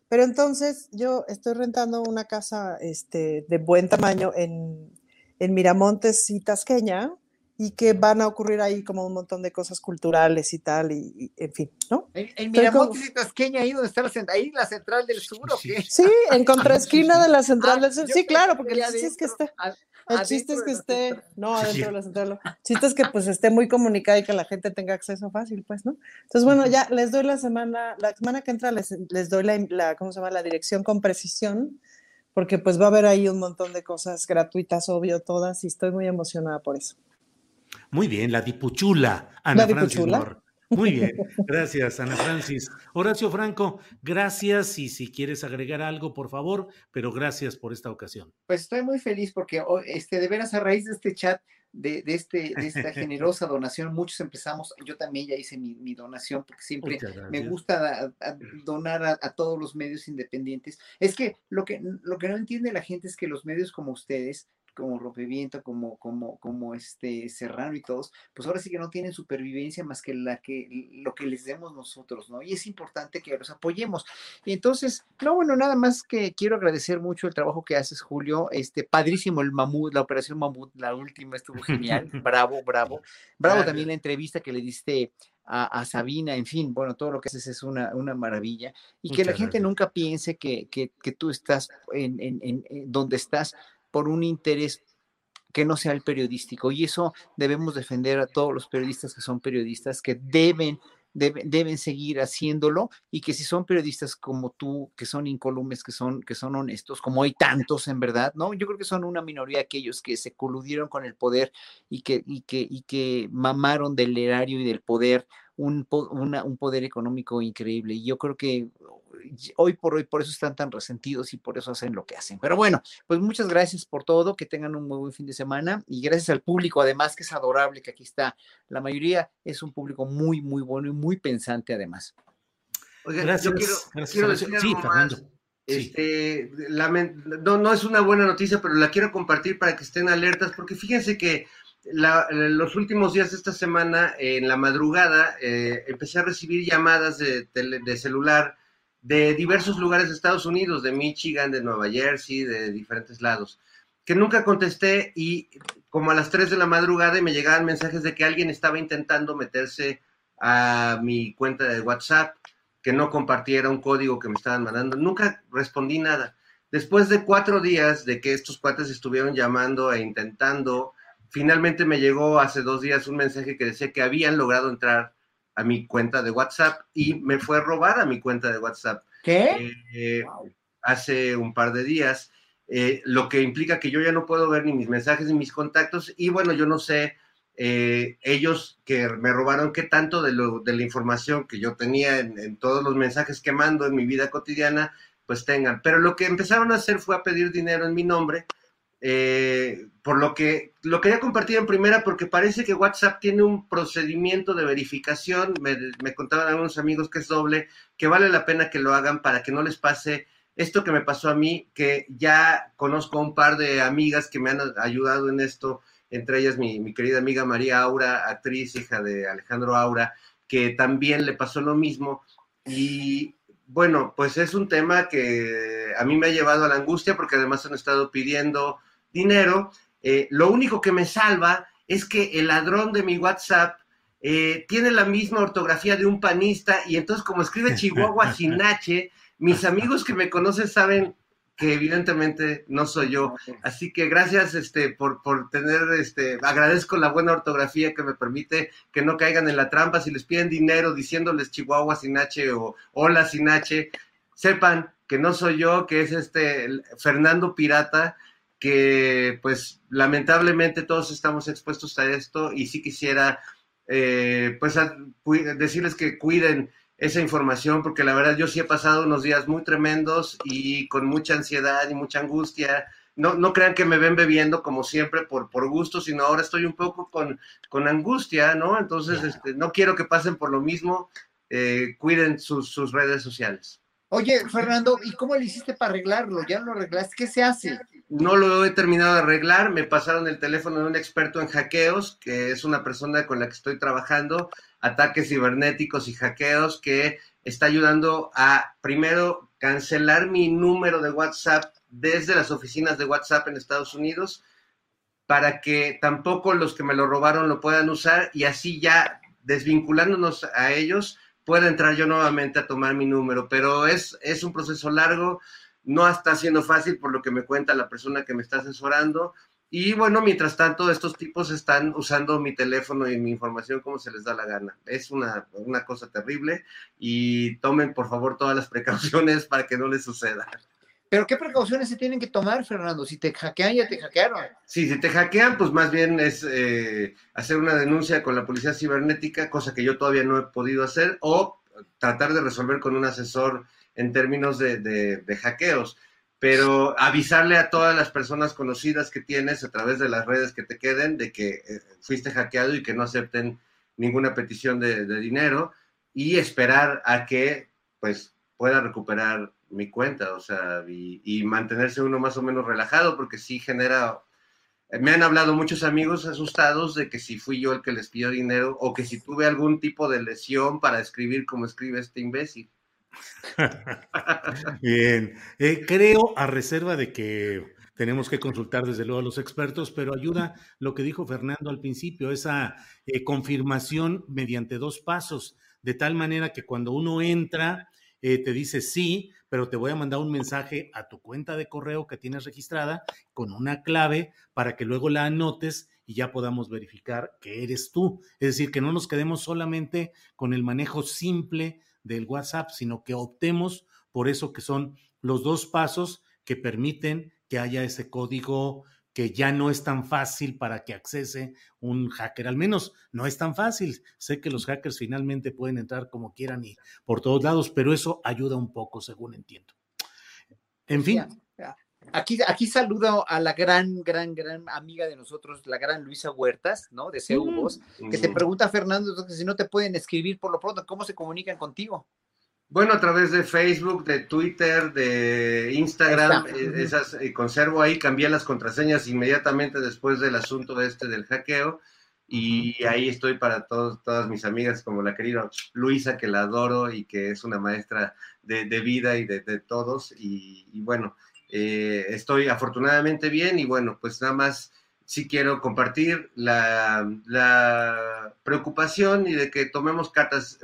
Pero entonces yo estoy rentando una casa este, de buen tamaño en, en Miramontes y Tasqueña, y que van a ocurrir ahí como un montón de cosas culturales y tal, y, en fin, ¿no? En, Miramontes y Tasqueña, ahí donde está la, ahí la central del sur, ¿o qué? Sí, en contraesquina de la central del sur, sí, claro, porque el chiste es que esté, el chiste es que esté, no, adentro de la central, el chiste es que pues esté muy comunicada y que la gente tenga acceso fácil, pues, ¿no? Entonces, bueno, ya les doy la semana, la semana que entra les, les doy la, la, ¿cómo se llama? La dirección con precisión, porque pues va a haber ahí un montón de cosas gratuitas, obvio, todas, y estoy muy emocionada por eso. Muy bien, la dipuchula, Ana Francis Muy bien, gracias, Ana Francis. Horacio Franco, gracias y si quieres agregar algo, por favor, pero gracias por esta ocasión. Pues estoy muy feliz porque este, de veras a raíz de este chat, de, este, de esta generosa donación, muchos empezamos, yo también ya hice mi, donación porque siempre me gusta donar a, a, todos los medios independientes. Es que lo, que lo que no entiende la gente es que los medios como ustedes como Rompeviento, como, como, como este Serrano y todos, pues ahora sí que no tienen supervivencia más que la que lo que les demos nosotros, ¿no? Y es importante que los apoyemos. Y entonces, no, bueno, nada más que quiero agradecer mucho el trabajo que haces, Julio. Este, padrísimo el mamut, la operación mamut, la última estuvo genial. bravo, bravo. Bravo también la entrevista que le diste a, Sabina, en fin, bueno, todo lo que haces es una, una maravilla. Y que la gente nunca piense que, que, que tú estás en, en, en, donde estás por un interés que no sea el periodístico. Y eso debemos defender a todos los periodistas que son periodistas, que deben, deben, seguir haciéndolo y que si son periodistas como tú, que son incolumes, que son, que son honestos, como hay tantos en verdad, ¿no? Yo creo que son una minoría aquellos que se coludieron con el poder y que, y que, y que mamaron del erario y del poder un, un poder económico increíble. Y yo creo que hoy por hoy, por eso están tan resentidos y por eso hacen lo que hacen. Pero bueno, pues muchas gracias por todo, que tengan un muy buen fin de semana y gracias al público, además que es adorable, que aquí está. La mayoría es un público muy, muy bueno y muy pensante además. gracias, yo quiero, gracias, quiero Horacio. decir Sí, algo Fernando. más. Sí. Este, no, no es una buena noticia, pero la quiero compartir para que estén alertas, porque fíjense que la- los últimos días de esta semana, en la madrugada, eh, empecé a recibir llamadas de, celular de diversos lugares de Estados Unidos, de Michigan, de Nueva Jersey, de diferentes lados, que nunca contesté y como a las 3 de la madrugada me llegaban mensajes de que alguien estaba intentando meterse a mi cuenta de WhatsApp, que no compartiera un código que me estaban mandando. Nunca respondí nada. Después de cuatro días de que estos cuates estuvieron llamando e intentando, finalmente me llegó hace dos días un mensaje que decía que habían logrado entrar a mi cuenta de WhatsApp y me fue robada mi cuenta de WhatsApp ¿Qué? eh, hace un par de días, eh, lo que implica que yo ya no puedo ver ni mis mensajes ni mis contactos y bueno, yo no sé eh, ellos que me robaron qué tanto de, lo, de la información que yo tenía en, en todos los mensajes que mando en mi vida cotidiana, pues tengan. Pero lo que empezaron a hacer fue a pedir dinero en mi nombre, eh, por lo que lo quería compartir en primera porque parece que WhatsApp tiene un procedimiento de verificación, me, contaban algunos amigos que es doble, que vale la pena que lo hagan para que no les pase esto que me pasó a mí, que ya conozco a un par de amigas que me han ayudado en esto, entre ellas mi, mi querida amiga María Aura, actriz, hija de Alejandro Aura, que también le pasó lo mismo. Y bueno, pues es un tema que a mí me ha llevado a la angustia porque además han estado pidiendo dinero. Eh, lo único que me salva es que el ladrón de mi WhatsApp eh, tiene la misma ortografía de un panista y entonces como escribe Chihuahua sin H, mis amigos que me conocen saben que evidentemente no soy yo. Así que gracias este, por, por tener, este, agradezco la buena ortografía que me permite que no caigan en la trampa. Si les piden dinero diciéndoles Chihuahua sin H o Hola sin H, sepan que no soy yo, que es este Fernando Pirata, que pues lamentablemente todos estamos expuestos a esto y sí quisiera eh, pues a- decirles que cuiden esa información, porque la verdad yo sí he pasado unos días muy tremendos y con mucha ansiedad y mucha angustia. No, no crean que me ven bebiendo como siempre por, por gusto, sino ahora estoy un poco con, con angustia, ¿no? Entonces, este, no quiero que pasen por lo mismo. eh, cuiden sus, sus redes sociales. Oye, Fernando, ¿y cómo le hiciste para arreglarlo? ¿Ya lo arreglaste? ¿Qué se hace? No lo he terminado de arreglar, me pasaron el teléfono de un experto en hackeos, que es una persona con la que estoy trabajando, ataques cibernéticos y hackeos, que está ayudando a, primero, cancelar mi número de WhatsApp desde las oficinas de WhatsApp en Estados Unidos, para que tampoco los que me lo robaron lo puedan usar y así ya desvinculándonos a ellos, pueda entrar yo nuevamente a tomar mi número. Pero es, es un proceso largo, no está siendo fácil por lo que me cuenta la persona que me está asesorando. Y bueno, mientras tanto, estos tipos están usando mi teléfono y mi información como se les da la gana. Es una, una cosa terrible y tomen por favor todas las precauciones para que no les suceda. ¿Pero qué precauciones se tienen que tomar, Fernando? Si te hackean, ya te hackearon. Sí, si te hackean, pues más bien es eh, hacer una denuncia con la policía cibernética, cosa que yo todavía no he podido hacer, o tratar de resolver con un asesor en términos de, de- de hackeos. Pero avisarle a todas las personas conocidas que tienes a través de las redes que te queden de que eh, fuiste hackeado y que no acepten ninguna petición de, de dinero y esperar a que pues pueda recuperar mi cuenta, o sea, y, y mantenerse uno más o menos relajado, porque sí genera me han hablado muchos amigos asustados de que si fui yo el que les pidió dinero o que si tuve algún tipo de lesión para escribir como escribe este imbécil. Bien, Eh, creo a reserva de que tenemos que consultar desde luego a los expertos, pero ayuda lo que dijo Fernando al principio, esa eh, confirmación mediante dos pasos, de tal manera que cuando uno entra, eh, te dice sí, pero te voy a mandar un mensaje a tu cuenta de correo que tienes registrada con una clave para que luego la anotes y ya podamos verificar que eres tú. Es decir, que no nos quedemos solamente con el manejo simple del WhatsApp, sino que optemos por eso que son los dos pasos que permiten que haya ese código que ya no es tan fácil para que accese un hacker. Al menos no es tan fácil. Sé que los hackers finalmente pueden entrar como quieran y por todos lados, pero eso ayuda un poco, según entiendo. En fin, Aquí, aquí saludo a la gran, gran, gran amiga de nosotros, la gran Luisa Huertas, ¿no? De CEU Voz, que te Mm. pregunta, Fernando, entonces, si no te pueden escribir por lo pronto, ¿cómo se comunican contigo? Bueno, a través de Facebook, de Twitter, de Instagram, eh, esas eh, conservo ahí, cambié las contraseñas inmediatamente después del asunto este del hackeo y ahí estoy para todos, todas mis amigas, como la querida Luisa, que la adoro y que es una maestra de, vida y de, todos. Y, bueno, eh, estoy afortunadamente bien y bueno, pues nada más sí quiero compartir la, la preocupación y de que tomemos cartas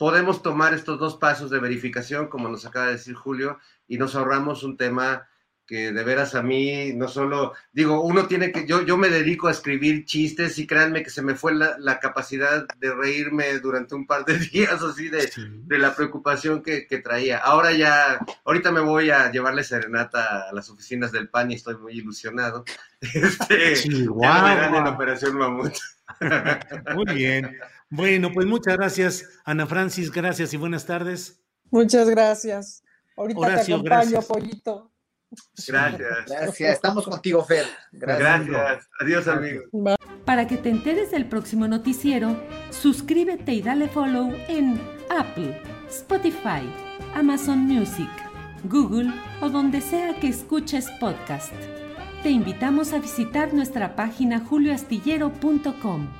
podemos tomar estos dos pasos de verificación, como nos acaba de decir Julio, y nos ahorramos un tema que de veras a mí no solo, digo, uno tiene que, yo, yo me dedico a escribir chistes y créanme que se me fue la, capacidad de reírme durante un par de días así de, de la preocupación que, que, traía. Ahora ya, ahorita me voy a llevarle serenata a las oficinas del PAN y estoy muy ilusionado. Este, ya en Operación Mamut. Muy bien. Bueno, pues muchas gracias, Ana Francis, gracias y buenas tardes. Muchas gracias. Ahorita te acompaño, pollito. Gracias. Gracias. Estamos contigo, Fer. Gracias. Adiós, amigos. Para que te enteres del próximo noticiero, suscríbete y dale follow en Apple, Spotify, Amazon Music, Google o donde sea que escuches podcast. Te invitamos a visitar nuestra página julioastillero.com.